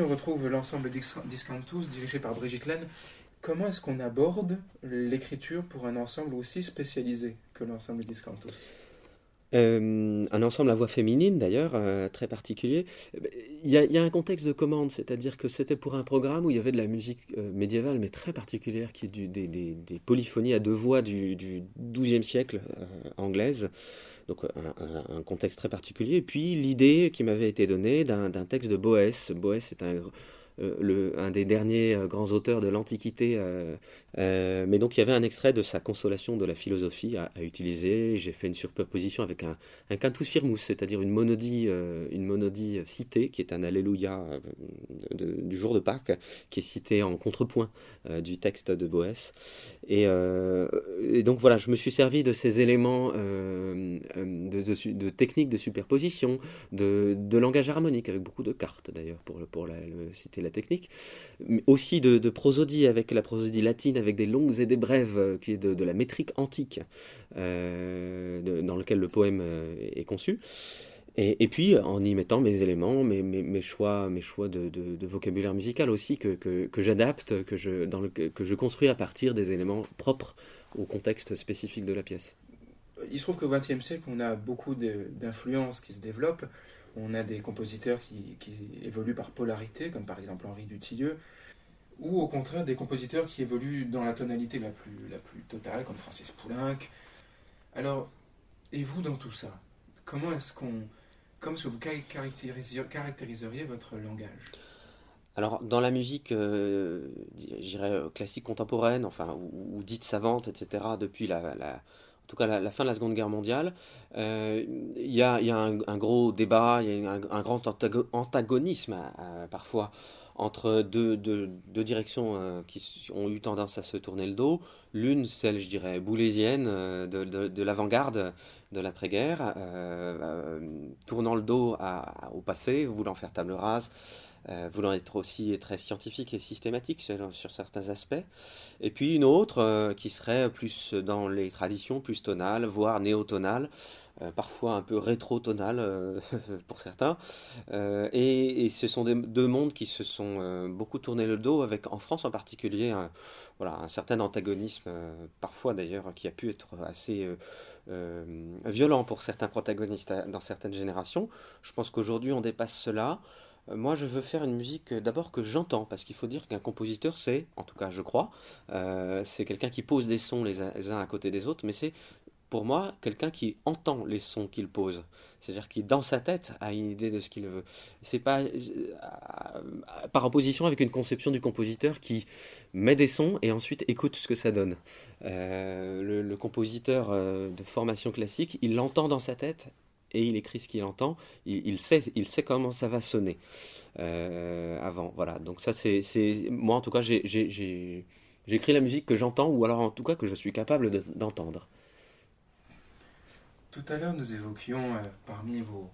On retrouve l'ensemble Discantus dirigé par Brigitte Laine. Comment est-ce qu'on aborde l'écriture pour un ensemble aussi spécialisé que l'ensemble Discantus euh, un ensemble à voix féminine d'ailleurs, euh, très particulier. Il y, a, un contexte de commande, c'est-à-dire que c'était pour un programme où il y avait de la musique euh, médiévale, mais très particulière, qui est des, polyphonies à deux voix du, du XIIe siècle anglaise donc un, contexte très particulier. Et puis l'idée qui m'avait été donnée d'un texte de Boès. Boès est un le, un des derniers euh, grands auteurs de l'Antiquité. Euh, mais donc il y avait un extrait de sa consolation de la philosophie à, utiliser. J'ai fait une superposition avec un, un cantus firmus, c'est-à-dire une monodie, une monodie citée, qui est un Alléluia du jour de Pâques, qui est cité en contrepoint du texte de Boès. Et, donc voilà, je me suis servi de ces éléments de, de, techniques de superposition, de, de, langage harmonique, avec beaucoup de cartes d'ailleurs, pour, pour la, citer technique, mais aussi de, prosodie avec la prosodie latine, avec des longues et des brèves, euh, qui est de, la métrique antique, euh, dans lequel le poème euh, est conçu. Et, puis en y mettant mes éléments, mes, choix, mes choix de, vocabulaire musical aussi que, j'adapte, que je, que je construis à partir des éléments propres au contexte spécifique de la pièce. Il se trouve qu'au XXe siècle, on a beaucoup d'influences qui se développent. On a des compositeurs qui, évoluent par polarité, comme par exemple Henri Dutilleux, ou au contraire des compositeurs qui évoluent dans la tonalité la plus, totale, comme Francis Poulenc. Alors, et vous dans tout ça Comment est-ce qu'on, comment que vous caractériseriez, votre langage? Alors, dans la musique, euh, euh, classique contemporaine, enfin, ou, dite savante, etc., depuis la, en tout cas la, fin de la Seconde Guerre mondiale, euh, il y, a, un, gros débat, il y a un, grand antagonisme euh, parfois entre deux, directions euh, qui ont eu tendance à se tourner le dos. L'une, celle, je dirais, boulésienne de, l'avant-garde de l'après-guerre, tournant le dos au passé, voulant faire table rase euh, voulant être aussi très scientifique et systématique sur, certains aspects. Et puis une autre euh, qui serait plus dans les traditions, plus tonales, voire néotonales, euh, parfois un peu rétro-tonales (laughs) pour certains. Et, ce sont deux mondes qui se sont beaucoup tournés le dos, avec en France en particulier un, voilà, un certain antagonisme, parfois d'ailleurs, qui a pu être assez... violent pour certains protagonistes dans certaines générations. Je pense qu'aujourd'hui on dépasse cela. Euh, moi, je veux faire une musique euh, d'abord que j'entends, parce qu'il faut dire qu'un compositeur, c'est, en tout cas je crois, euh, c'est quelqu'un qui pose des sons les uns à côté des autres, mais c'est pour moi quelqu'un qui entend les sons qu'il pose. C'est-à-dire qui, dans sa tête, a une idée de ce qu'il veut. C'est pas par opposition avec une conception du compositeur qui met des sons et ensuite écoute ce que ça donne. le, compositeur de formation classique, il l'entend dans sa tête et il écrit ce qu'il entend. Il, sait, il sait comment ça va sonner euh, avant. Voilà. Donc ça, c'est, moi en tout cas, j'écris la musique que j'entends ou alors en tout cas que je suis capable d'entendre. Tout à l'heure, nous évoquions euh, parmi vos,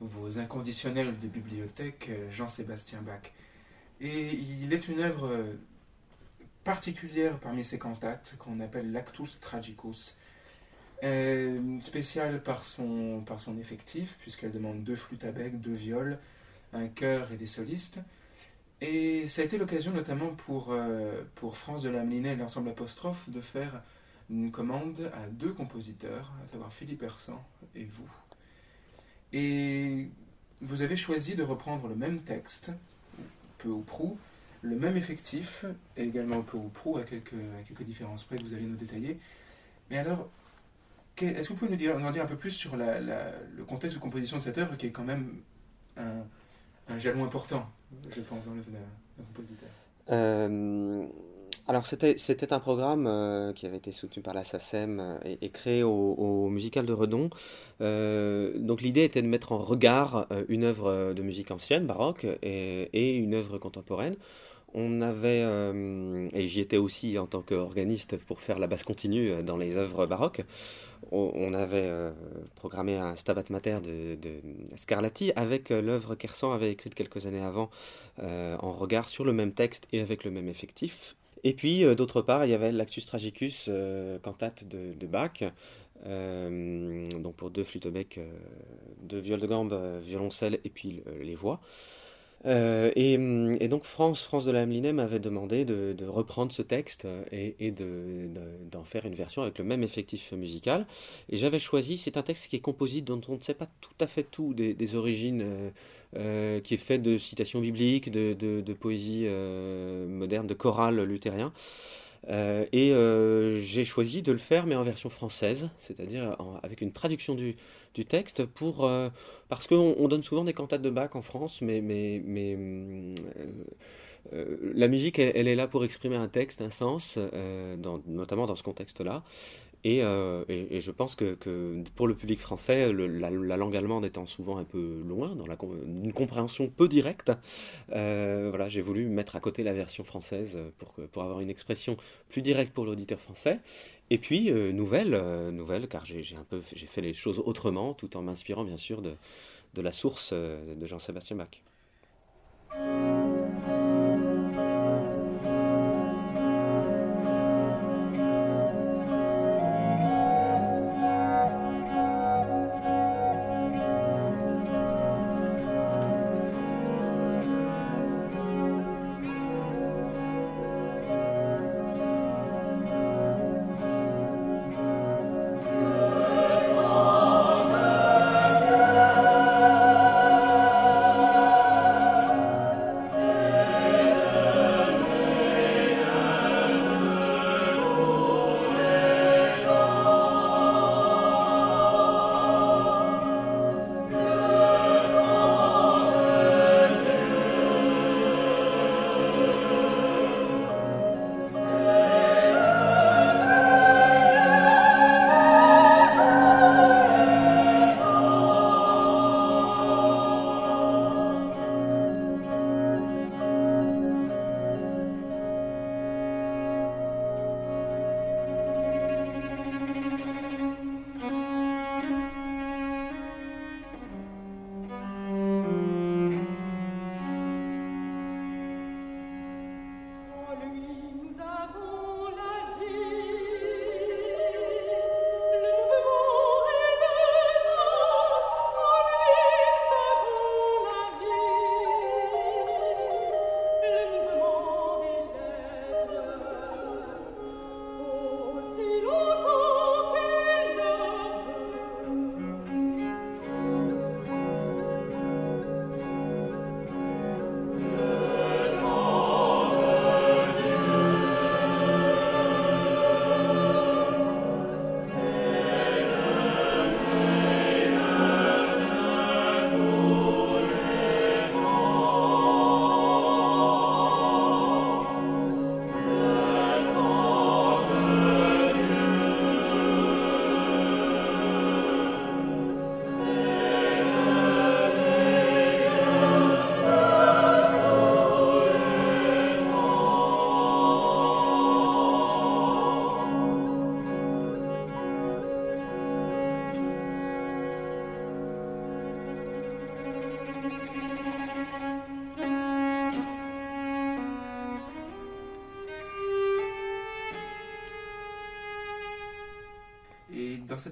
vos inconditionnels de bibliothèque euh, Jean-Sébastien Bach. Et il est une œuvre particulière parmi ses cantates qu'on appelle l'Actus Tragicus euh, spéciale par son, par son effectif, puisqu'elle demande deux flûtes à bec, deux viols, un chœur et des solistes. Et ça a été l'occasion notamment pour, euh, pour France de Lamelinet et l'ensemble apostrophe de faire une commande à deux compositeurs, à savoir Philippe Hersan et vous. Et vous avez choisi de reprendre le même texte, peu ou prou, le même effectif, et également peu ou prou, à quelques, à quelques différences près que vous allez nous détailler. Mais alors, est-ce que vous pouvez nous dire, dire un peu plus sur le contexte de composition de cette œuvre qui est quand même un, jalon important, je pense, dans l'œuvre d'un compositeur? Euh, alors c'était un programme euh, qui avait été soutenu par la SACEM euh, et, créé au, Musical de Redon. donc l'idée était de mettre en regard une œuvre de musique ancienne, baroque, et une œuvre contemporaine on avait, euh, et j'y étais aussi en tant qu'organiste pour faire la basse continue euh, dans les œuvres baroques, on, avait euh, programmé un Stabat Mater de, Scarlatti avec l'œuvre qu'Ersan avait écrite quelques années avant en regard sur le même texte et avec le même effectif. Et puis, d'autre part, il y avait l'Actus Tragicus, cantate de, Bach, donc pour deux flûtes bec, deux viols de gambe, violoncelle et puis les voix. Euh, hum, et, donc France, France de la Hamelinem m'avait demandé de, reprendre ce texte et, et d'en faire une version avec le même effectif musical. Et j'avais choisi, c'est un texte qui est composite, dont on ne sait pas tout à fait tout des, origines, euh, euh, qui est fait de citations bibliques, de, de poésie moderne, de chorale luthérien. Euh, et euh, j'ai choisi de le faire, mais en version française, c'est-à-dire avec une traduction du, du texte, pour, euh, parce qu'on on donne souvent des cantates de Bach en France, mais, mais, mais la musique, elle, elle, est là pour exprimer un texte, un sens, dans, notamment dans ce contexte-là. Euh, et, je pense que, pour le public français, la, langue allemande étant souvent un peu loin, dans une compréhension peu directe, euh, voilà, j'ai voulu mettre à côté la version française pour, pour avoir une expression plus directe pour l'auditeur français. Et puis, euh, nouvelle, nouvelle, car j'ai un peu j'ai fait les choses autrement, tout en m'inspirant bien sûr de, de la source de Jean-Sébastien Bach.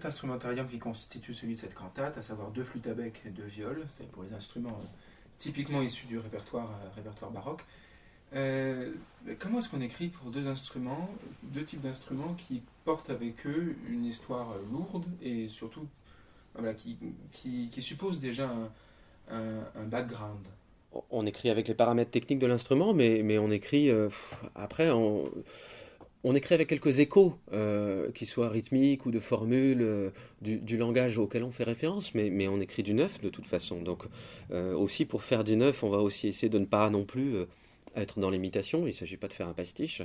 Instrumentarium qui constitue celui de cette cantate, à savoir deux flûtes à bec et deux viols, c'est pour les instruments euh, typiquement issus du répertoire, euh, baroque, euh, comment est-ce qu'on écrit pour deux instruments, deux types d'instruments qui portent avec eux une histoire lourde et surtout voilà, qui, qui, qui suppose déjà un, un, un background? On écrit avec les paramètres techniques de l'instrument, mais, mais on écrit après, on, écrit avec quelques échos, euh, qui soient rythmiques ou de formules euh, du, langage auquel on fait référence, mais, on écrit du neuf de toute façon. Donc euh, aussi pour faire du neuf, on va aussi essayer de ne pas non plus être dans l'imitation, il ne s'agit pas de faire un pastiche.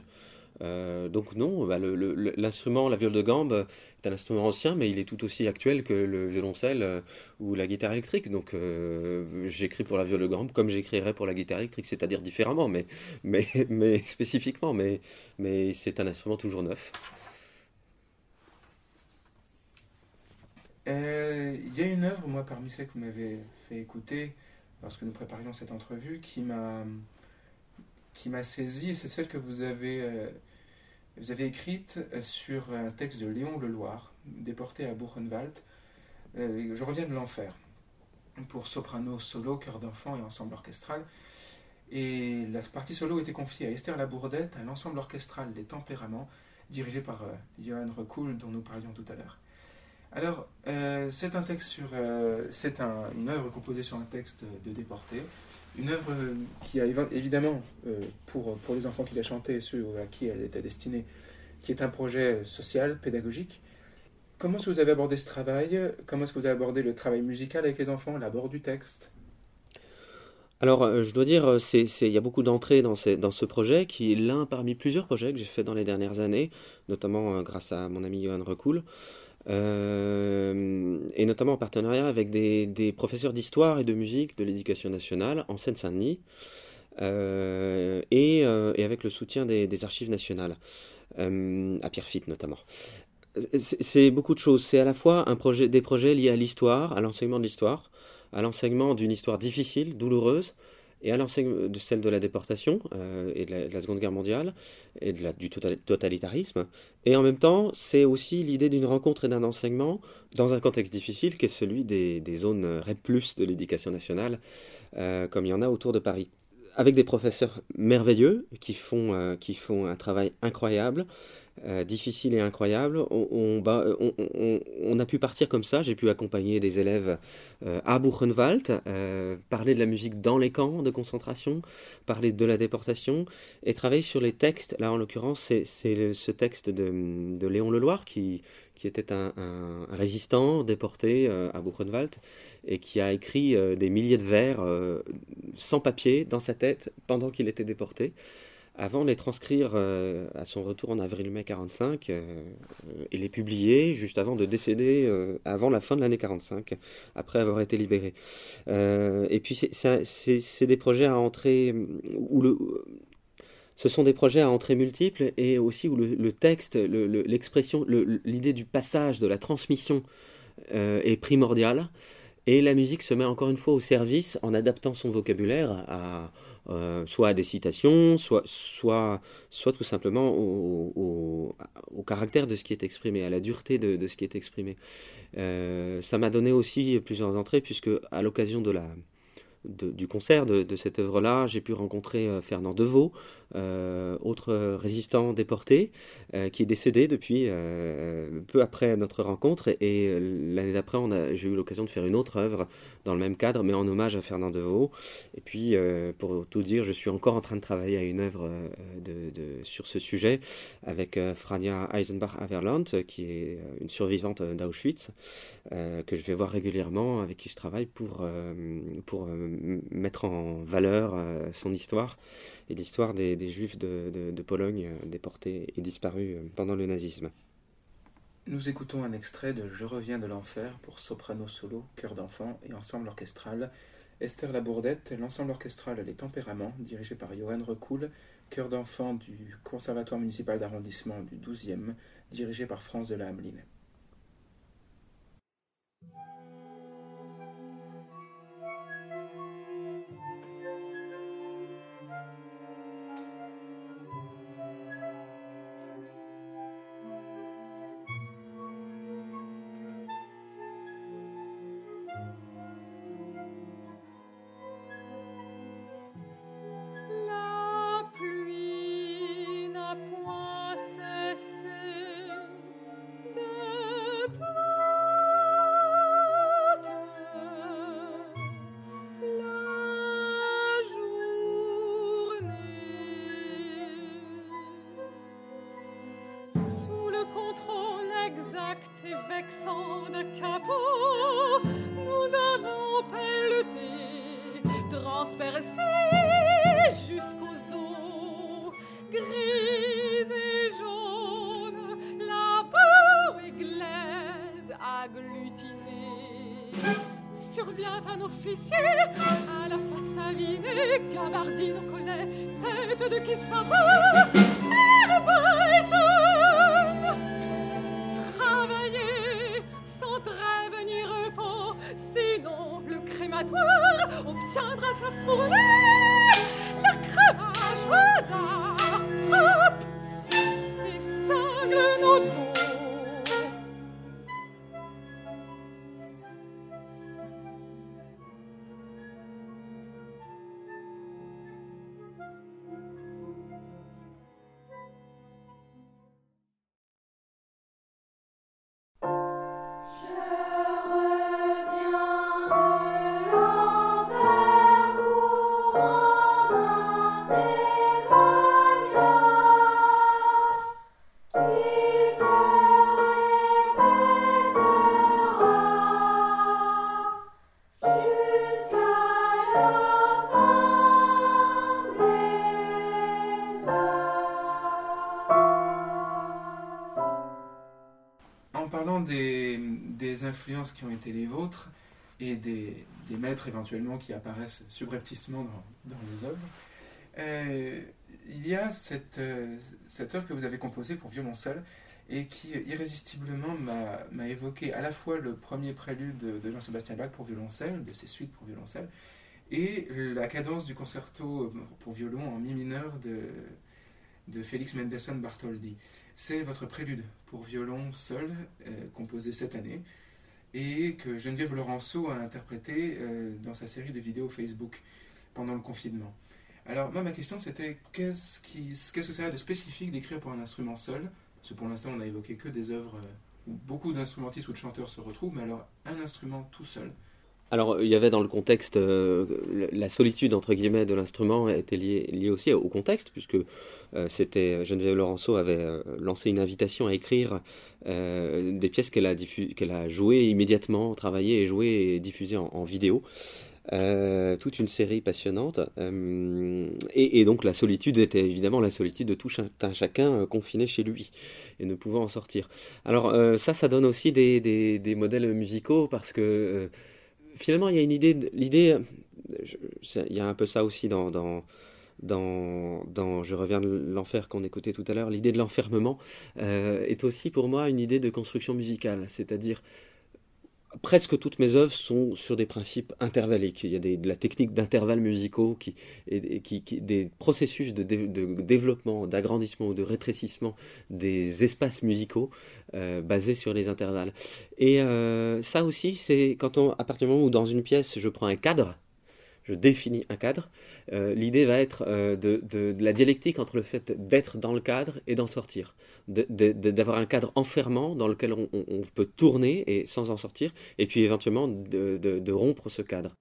Euh, donc non, bah, l'instrument, la viole de gambe, est un instrument ancien, mais il est tout aussi actuel que le violoncelle euh, ou la guitare électrique. Donc euh, j'écris pour la viole de gambe comme j'écrirais pour la guitare électrique, c'est-à-dire différemment, mais, (laughs) spécifiquement, mais, mais c'est un instrument toujours neuf. Il y a une œuvre, moi, parmi celles que vous m'avez fait écouter lorsque nous préparions cette entrevue, qui m'a qui m'a saisi, c'est celle que vous avez, vous avez écrite sur un texte de Léon Leloir, déporté à Buchenwald. Euh, je reviens de l'enfer, pour soprano, solo, chœur d'enfant et ensemble orchestral. Et la partie solo était confiée à Esther Labourdette, à l'ensemble orchestral Les Tempéraments, dirigé par euh, Johan Recoul, dont nous parlions tout à l'heure. Alors, euh, c'est un texte sur, euh, c'est un, une œuvre composée sur un texte de déporté, une œuvre qui a évidemment, euh, pour, pour les enfants qui l'a chanté et ceux à qui elle était destinée, qui est un projet social, pédagogique. Comment est-ce que vous avez abordé ce travail? Comment est-ce que vous avez abordé le travail musical avec les enfants, l'abord du texte? Alors, je dois dire, il y a beaucoup d'entrées dans, dans, ce projet, qui est l'un parmi plusieurs projets que j'ai fait dans les dernières années, notamment grâce à mon ami Johan Recoul. Euh, et notamment en partenariat avec des, professeurs d'histoire et de musique de l'éducation nationale en Seine-Saint-Denis, euh, et, euh, et, avec le soutien des, archives nationales, à Pierrefitte notamment. C'est beaucoup de choses. C'est à la fois un projet, des projets liés à l'histoire, à l'enseignement de l'histoire, à l'enseignement d'une histoire difficile, douloureuse, et à l'enseignement de celle de la déportation euh, et de la, de la, Seconde Guerre mondiale et de la, du totalitarisme. Et en même temps, c'est aussi l'idée d'une rencontre et d'un enseignement dans un contexte difficile qui est celui des, des zones REP+, de l'éducation nationale, euh, comme il y en a autour de Paris. Avec des professeurs merveilleux qui font, euh, qui font un travail incroyable, euh, difficile et incroyable. On, on, a pu partir comme ça. J'ai pu accompagner des élèves euh, à Buchenwald, euh, parler de la musique dans les camps de concentration, parler de la déportation et travailler sur les textes. Là, en l'occurrence, c'est ce texte de, Léon Leloir qui, qui était un, un résistant déporté euh, à Buchenwald et qui a écrit euh, des milliers de vers euh, sans papier dans sa tête pendant qu'il était déporté avant de les transcrire euh, à son retour en avril-mai 45 euh, et les publier juste avant de décéder, euh, avant la fin de l'année 45, après avoir été libéré. Euh, et puis c'est des projets à entrée où le ce sont des projets à entrée multiples et aussi où le, texte, l'expression, le, l'idée du passage, de la transmission euh, est primordiale. Et la musique se met encore une fois au service en adaptant son vocabulaire à, euh, soit à des citations, soit, soit, soit tout simplement au, caractère de ce qui est exprimé, à la dureté de, ce qui est exprimé. Euh, ça m'a donné aussi plusieurs entrées, puisque à l'occasion de la, du concert de, de cette œuvre-là, j'ai pu rencontrer euh, Fernand Deveau, autre résistant déporté, euh, qui est décédé depuis euh, peu après notre rencontre. Et, l'année d'après, j'ai eu l'occasion de faire une autre œuvre dans le même cadre, mais en hommage à Fernand Deveau. Et puis, euh, pour tout dire, je suis encore en train de travailler à une œuvre euh, sur ce sujet avec Frania Eisenbach-Haverland, qui est une survivante d'Auschwitz, que je vais voir régulièrement, avec qui je travaille pour mettre en valeur son histoire et l'histoire des, des, Juifs de, Pologne déportés et disparus pendant le nazisme. Nous écoutons un extrait de Je reviens de l'enfer pour soprano solo, chœur d'enfant et ensemble orchestral. Esther Labourdette, l'ensemble orchestral Les Tempéraments, dirigé par Johan Recoul, chœur d'enfant du Conservatoire municipal d'arrondissement du 12e, dirigé par France de la Hameline. Qui ont été les vôtres et des, maîtres éventuellement qui apparaissent subrepticement dans, dans les œuvres, euh, il y a cette, euh, cette œuvre que vous avez composée pour violon seul et qui irrésistiblement m'a évoqué à la fois le premier prélude de, de Jean-Sébastien Bach pour violoncelle, de ses suites pour violoncelle, et la cadence du concerto pour violon en mi mineur de, de Félix Mendelssohn Bartholdy. C'est votre prélude pour violon seul, euh, composé cette année, et que Geneviève Laurenceau a interprété euh, dans sa série de vidéos Facebook pendant le confinement. Alors, moi, ma question, c'était qu'est-ce qu'est-ce que ça a de spécifique d'écrire pour un instrument seul? Parce que pour l'instant, on n'a évoqué que des œuvres euh, où beaucoup d'instrumentistes ou de chanteurs se retrouvent, mais alors, un instrument tout seul. Alors, il y avait dans le contexte, euh, la solitude, entre guillemets, de l'instrument était liée, aussi au contexte, puisque euh, c'était, Geneviève Laurenceau avait euh, lancé une invitation à écrire des pièces qu'elle a, jouées immédiatement, travaillées et jouées et diffusées en, vidéo. Toute une série passionnante. Et, donc la solitude était évidemment la solitude de tout un chacun confiné chez lui et ne pouvant en sortir. Alors ça, ça donne aussi des, modèles musicaux parce que finalement il y a une idée, l'idée, il y a un peu ça aussi dans, dans, dans, dans Je reviens de l'enfer qu'on écoutait tout à l'heure, l'idée de l'enfermement euh, est aussi pour moi une idée de construction musicale, c'est-à-dire presque toutes mes œuvres sont sur des principes intervalliques. Il y a de la technique d'intervalles musicaux, qui, et, des processus de développement, d'agrandissement ou de rétrécissement des espaces musicaux euh, basés sur les intervalles. Et euh, ça aussi, c'est quand on, à partir du moment où dans une pièce, je prends un cadre, je définis un cadre, euh, l'idée va être euh, de, la dialectique entre le fait d'être dans le cadre et d'en sortir, d'avoir un cadre enfermant dans lequel on, on- peut tourner et sans en sortir, et puis éventuellement de rompre ce cadre.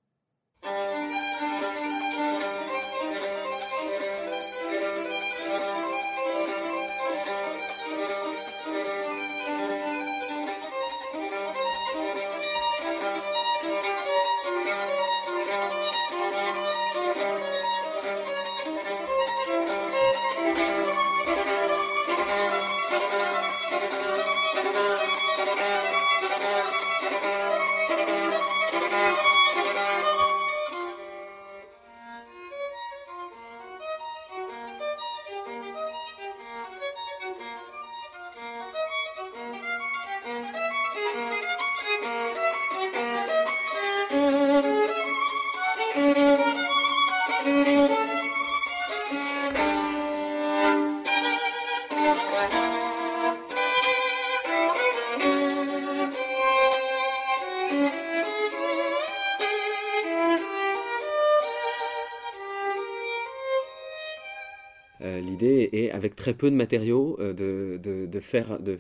Peu de matériaux, euh, de, faire, de,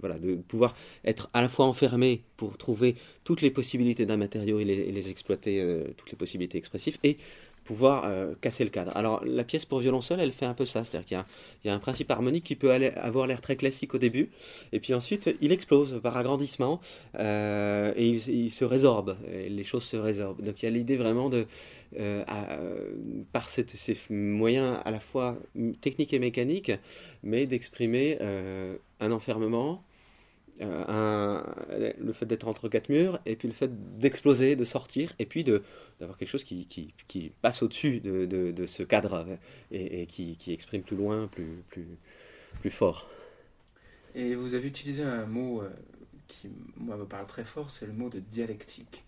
voilà, de pouvoir être à la fois enfermé pour trouver toutes les possibilités d'un matériau et les, et les exploiter, euh, toutes les possibilités expressives, et pouvoir euh, casser le cadre. Alors la pièce pour violon seul, elle fait un peu ça, c'est-à-dire qu'il y a, un principe harmonique qui peut avoir l'air très classique au début, et puis ensuite il explose par agrandissement, euh, et il, se résorbe, et les choses se résorbent. Donc il y a l'idée vraiment de, euh, par ces moyens à la fois techniques et mécaniques, mais d'exprimer un enfermement, euh, le fait d'être entre quatre murs, et puis le fait d'exploser, de sortir, et puis d'avoir quelque chose qui, qui, passe au-dessus de, de, ce cadre et, et qui, qui exprime plus loin, plus, plus, plus fort. Et vous avez utilisé un mot euh, qui, moi, me parle très fort, c'est le mot de dialectique.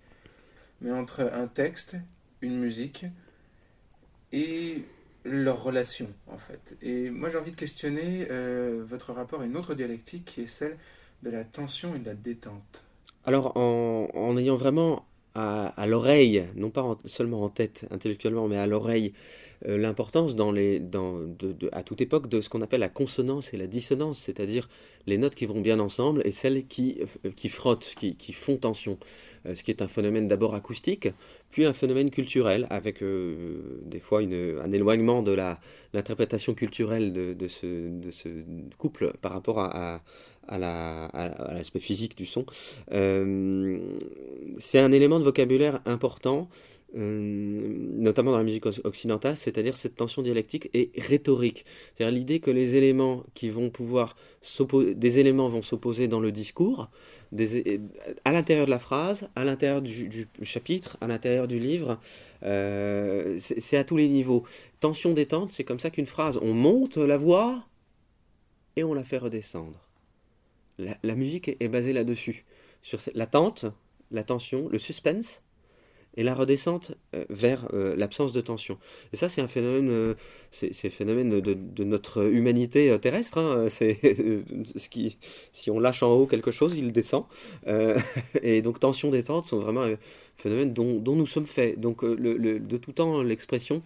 Mais entre un texte, une musique et leur relation, en fait. Et moi, j'ai envie de questionner euh, votre rapport à une autre dialectique qui est celle de la tension et de la détente. Alors, en, ayant vraiment à, l'oreille, non pas en- seulement en tête intellectuellement, mais à l'oreille, euh, l'importance à toute époque de ce qu'on appelle la consonance et la dissonance, c'est-à-dire les notes qui vont bien ensemble et celles qui, euh, qui frottent, qui, font tension, Euh, ce qui est un phénomène d'abord acoustique, puis un phénomène culturel, avec des fois un éloignement de l'interprétation culturelle de, ce, couple par rapport à- à la- à- à l'aspect physique du son. Euh, c'est un élément de vocabulaire important, euh, notamment dans la musique oc- occidentale, c'est-à-dire cette tension dialectique et rhétorique. C'est-à-dire l'idée que les éléments qui vont pouvoir s'opposer, des éléments vont s'opposer dans le discours, à l'intérieur de la phrase, à l'intérieur du, chapitre, à l'intérieur du livre. Euh, c'est à tous les niveaux. Tension détente, c'est comme ça qu'une phrase, on monte la voix et on la fait redescendre. La, musique est, basée là-dessus, sur l'attente, la tension, le suspense et la redescente euh, vers euh, l'absence de tension. Et ça, c'est un phénomène, euh, c'est phénomène de, notre humanité terrestre. hein. (laughs) C'est ce qui, si on lâche en haut quelque chose, il descend. (laughs) Et donc, tension, détente sont vraiment un phénomène dont, nous sommes faits. Donc, de tout temps, l'expression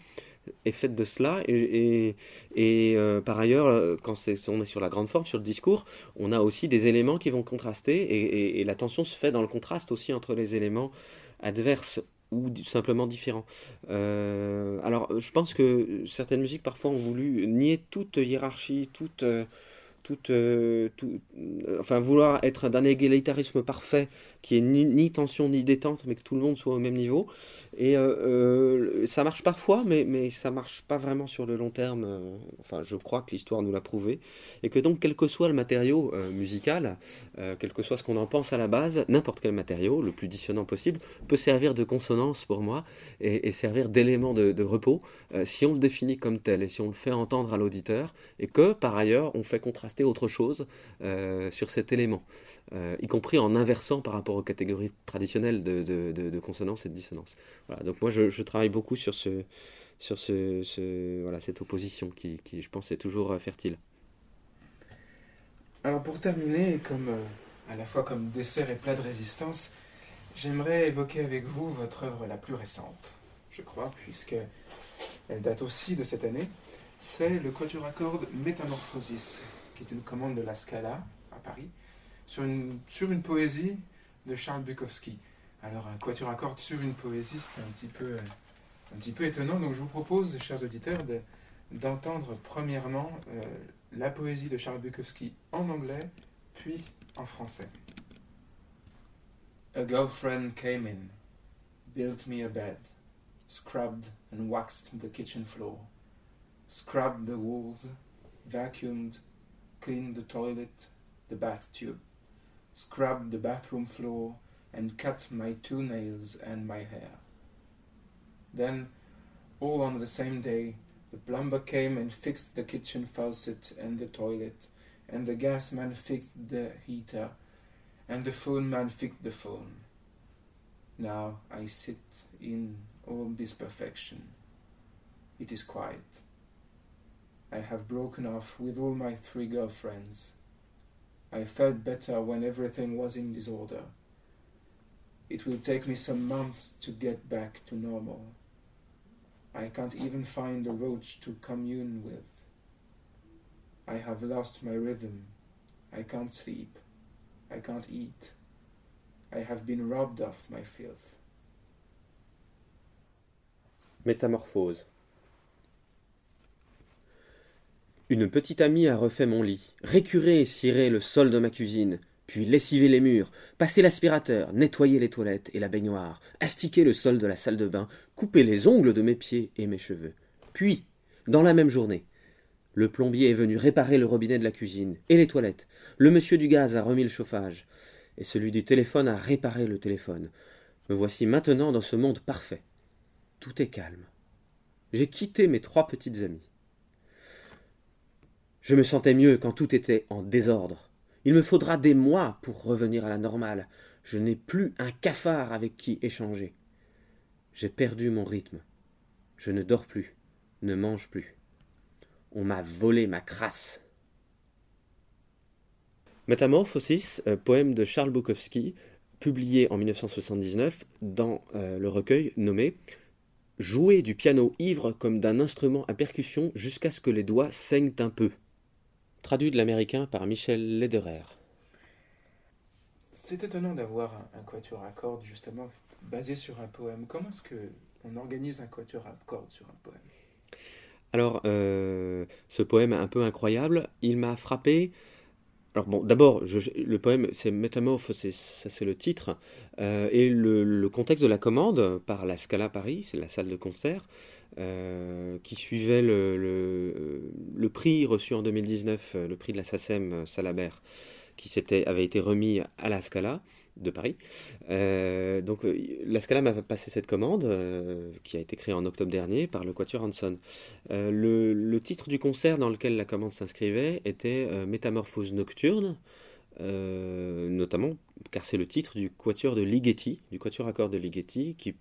est faite de cela. Et, et, euh, par ailleurs, euh, quand on est sur la grande forme, sur le discours, on a aussi des éléments qui vont contraster. Et, et- la tension se fait dans le contraste aussi entre les éléments adverses ou simplement différents. Euh, alors, je pense que certaines musiques parfois ont voulu nier toute hiérarchie, toute, euh, tout- euh, enfin vouloir être d'un égalitarisme parfait, qui est ni, tension ni détente, mais que tout le monde soit au même niveau. Et euh, ça marche parfois, mais, mais ça marche pas vraiment sur le long terme. Enfin, je crois que l'histoire nous l'a prouvé. Et que donc, quel que soit le matériau musical, quel que soit ce qu'on en pense à la base, n'importe quel matériau, le plus dissonant possible, peut servir de consonance pour moi et, servir d'élément de, de repos si on le définit comme tel et si on le fait entendre à l'auditeur et que par ailleurs on fait contraster autre chose euh, sur cet élément, euh, y compris en inversant par rapport aux catégories traditionnelles de, de, consonance et de dissonance. Voilà, donc moi je, travaille beaucoup sur, ce, sur ce, voilà, cette opposition qui, qui, je pense, est toujours euh, fertile. Alors pour terminer, comme à la fois comme dessert et plat de résistance, j'aimerais évoquer avec vous votre œuvre la plus récente, je crois, puisque elle date aussi de cette année. C'est le quatuor à cordes Métamorphosis, qui est une commande de la Scala à Paris, sur une, sur une poésie de Charles Bukowski. Alors un quatuor à cordes sur une poésie, c'est un petit peu, euh, un petit peu étonnant. Donc je vous propose, chers auditeurs, de- d'entendre premièrement euh, la poésie de Charles Bukowski en anglais, puis en français. A girlfriend came in, built me a bed, scrubbed and waxed the kitchen floor, scrubbed the walls, vacuumed, cleaned the toilet, the bath tube, scrubbed the bathroom floor, and cut my two nails and my hair. Then, all on the same day, the plumber came and fixed the kitchen faucet and the toilet, and the gas man fixed the heater, and the phone man fixed the phone. Now I sit in all this perfection. It is quiet. I have broken off with all my three girlfriends. I felt better when everything was in disorder. It will take me some months to get back to normal. I can't even find a roach to commune with. I have lost my rhythm. I can't sleep. I can't eat. I have been robbed of my filth. Métamorphose. Une petite amie a refait mon lit, récuré et ciré le sol de ma cuisine, puis lessivé les murs, passé l'aspirateur, nettoyé les toilettes et la baignoire, astiqué le sol de la salle de bain, coupé les ongles de mes pieds et mes cheveux. Puis, dans la même journée, le plombier est venu réparer le robinet de la cuisine et les toilettes. Le monsieur du gaz a remis le chauffage. Et celui du téléphone a réparé le téléphone. Me voici maintenant dans ce monde parfait. Tout est calme. J'ai quitté mes trois petites amies. Je me sentais mieux quand tout était en désordre. Il me faudra des mois pour revenir à la normale. Je n'ai plus un cafard avec qui échanger. J'ai perdu mon rythme. Je ne dors plus, ne mange plus. On m'a volé ma crasse. Métamorphosis, euh, poème de Charles Bukowski, publié en 1979 dans euh, le recueil nommé Jouer du piano ivre comme d'un instrument à percussion jusqu'à ce que les doigts saignent un peu. Traduit de l'américain par Michel Lederer. C'est étonnant d'avoir un, un quatuor à cordes justement basé sur un poème. Comment est-ce que on organise un quatuor à cordes sur un poème? Alors, euh, ce poème un peu incroyable, il m'a frappé. Alors bon, d'abord, le poème, c'est Métamorphose, ça c'est le titre, euh, et le, le contexte de la commande par la Scala Paris, c'est la salle de concert, euh, qui suivait le, prix reçu en 2019, euh, le prix de la SACEM euh, Salabert, qui avait été remis à la Scala de Paris. Donc la Scala m'a passé cette commande, qui a été créée en octobre dernier par le Quatuor Hanson. Le, le titre du concert dans lequel la commande s'inscrivait était Métamorphose nocturne, euh, notamment car c'est le titre du quatuor de Ligeti, du quatuor à cordes de Ligeti, qui,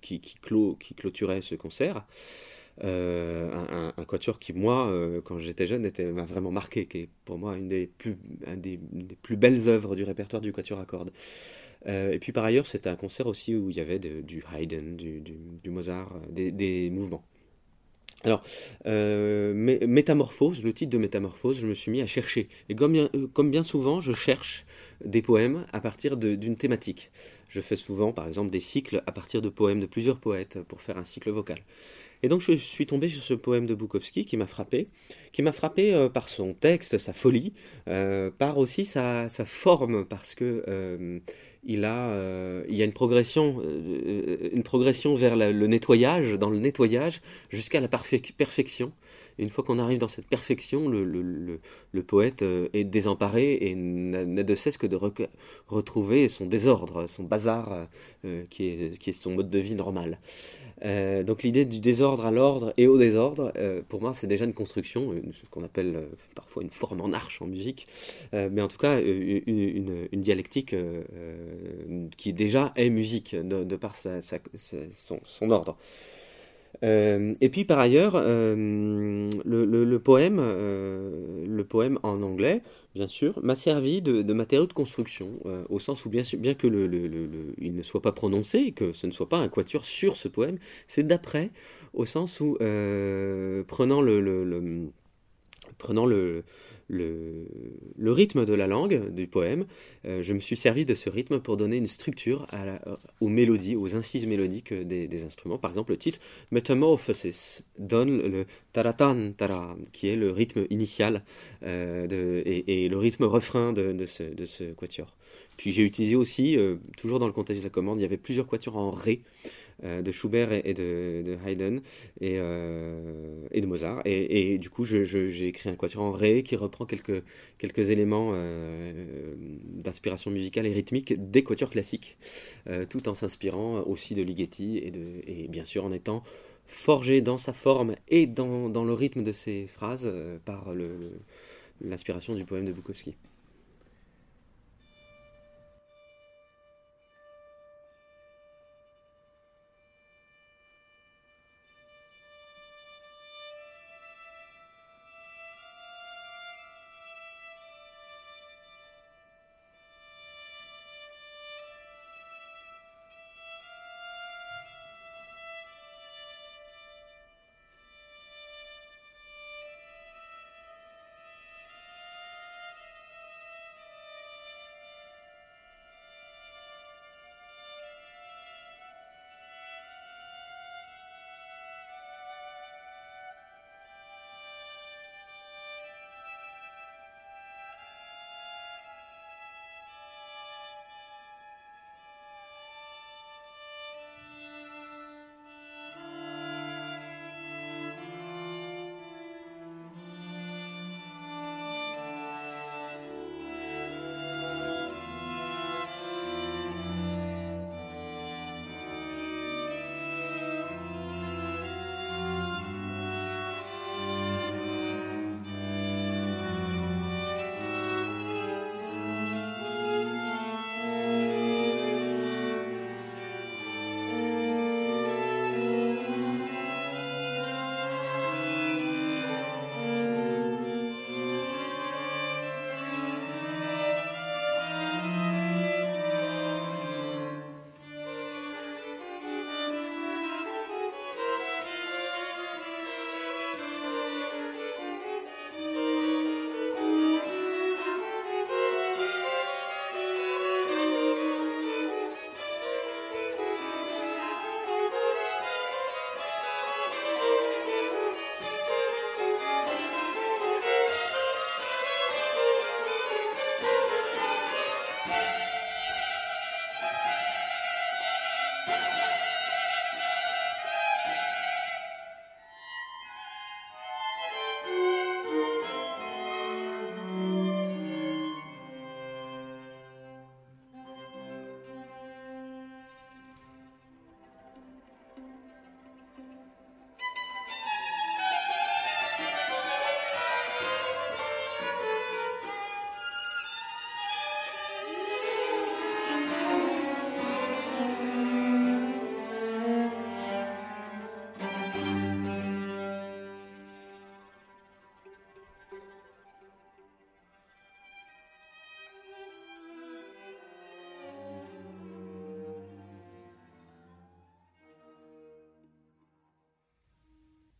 qui, clôt- qui clôturait ce concert. Euh, un, un- quatuor qui, moi, euh, quand j'étais jeune, m'a vraiment marqué, qui est pour moi une des plus, des, plus belles œuvres du répertoire du quatuor à cordes. Et puis par ailleurs, c'était un concert aussi où il y avait du Haydn, du, du- du Mozart, des, des mouvements. Alors, euh, Mé- Métamorphose, le titre de Métamorphose, je me suis mis à chercher. Et comme bien, euh, comme bien souvent, je cherche des poèmes à partir d'une thématique. Je fais souvent, par exemple, des cycles à partir de poèmes de plusieurs poètes pour faire un cycle vocal. Et donc je suis tombé sur ce poème de Bukowski qui m'a frappé, qui m'a frappé euh, par son texte, sa folie, euh, par aussi sa, forme, parce que euh, il a, il y a une progression, une progression vers le nettoyage, dans le nettoyage, jusqu'à la perfection. Une fois qu'on arrive dans cette perfection, le, poète euh, est désemparé et n'a de cesse que de retrouver son désordre, son bazar, euh, qui, est, son mode de vie normal. Euh, donc l'idée du désordre à l'ordre et au désordre, pour moi, c'est déjà une construction, ce qu'on appelle parfois une forme en arche en musique, mais en tout cas une, dialectique qui déjà est musique de, par son ordre. Euh, et puis par ailleurs, euh, le, poème, euh, le poème en anglais, bien sûr, m'a servi de, matériau de construction, au sens où bien, que il ne soit pas prononcé, que ce ne soit pas un quatuor sur ce poème, c'est d'après, au sens où, prenant le- prenant le, le, rythme de la langue du poème, euh, je me suis servi de ce rythme pour donner une structure la- aux mélodies, aux incises mélodiques des, instruments. Par exemple, le titre Metamorphosis donne le taratan tara, qui est le rythme initial euh, et, le rythme refrain de, ce, quatuor. Puis j'ai utilisé aussi, euh, toujours dans le contexte de la commande, il y avait plusieurs quatuors en ré euh, de Schubert et, de, Haydn et, euh, et de Mozart. Et, du coup, j'ai écrit un quatuor en ré qui reprend quelques, éléments euh, d'inspiration musicale et rythmique des quatuors classiques, euh, tout en s'inspirant aussi de Ligeti et, bien sûr en étant forgé dans sa forme et dans, dans le rythme de ses phrases euh, par l'inspiration du poème de Bukowski.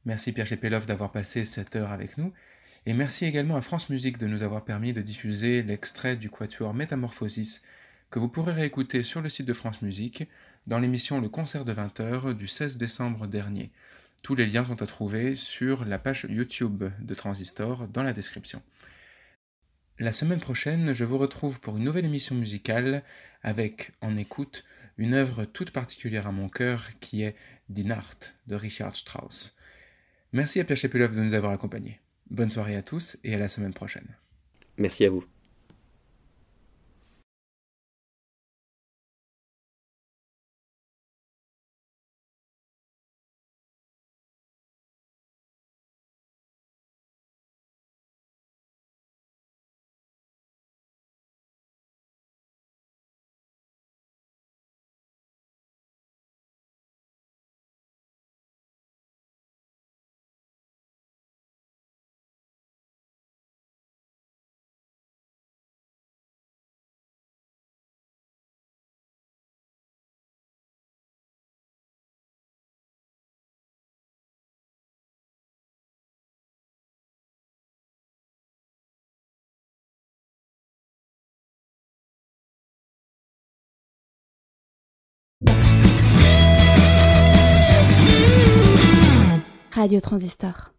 Merci Pierre Chepelov d'avoir passé cette heure avec nous. Et merci également à France Musique de nous avoir permis de diffuser l'extrait du quatuor Métamorphosis que vous pourrez réécouter sur le site de France Musique dans l'émission Le concert de 20h du 16 décembre dernier. Tous les liens sont à trouver sur la page YouTube de Transistor dans la description. La semaine prochaine, je vous retrouve pour une nouvelle émission musicale avec en écoute une œuvre toute particulière à mon cœur qui est Die Nacht de Richard Strauss. Merci à Pierre Chepulov de nous avoir accompagnés. Bonne soirée à tous et à la semaine prochaine. Merci à vous. Radio Transistor.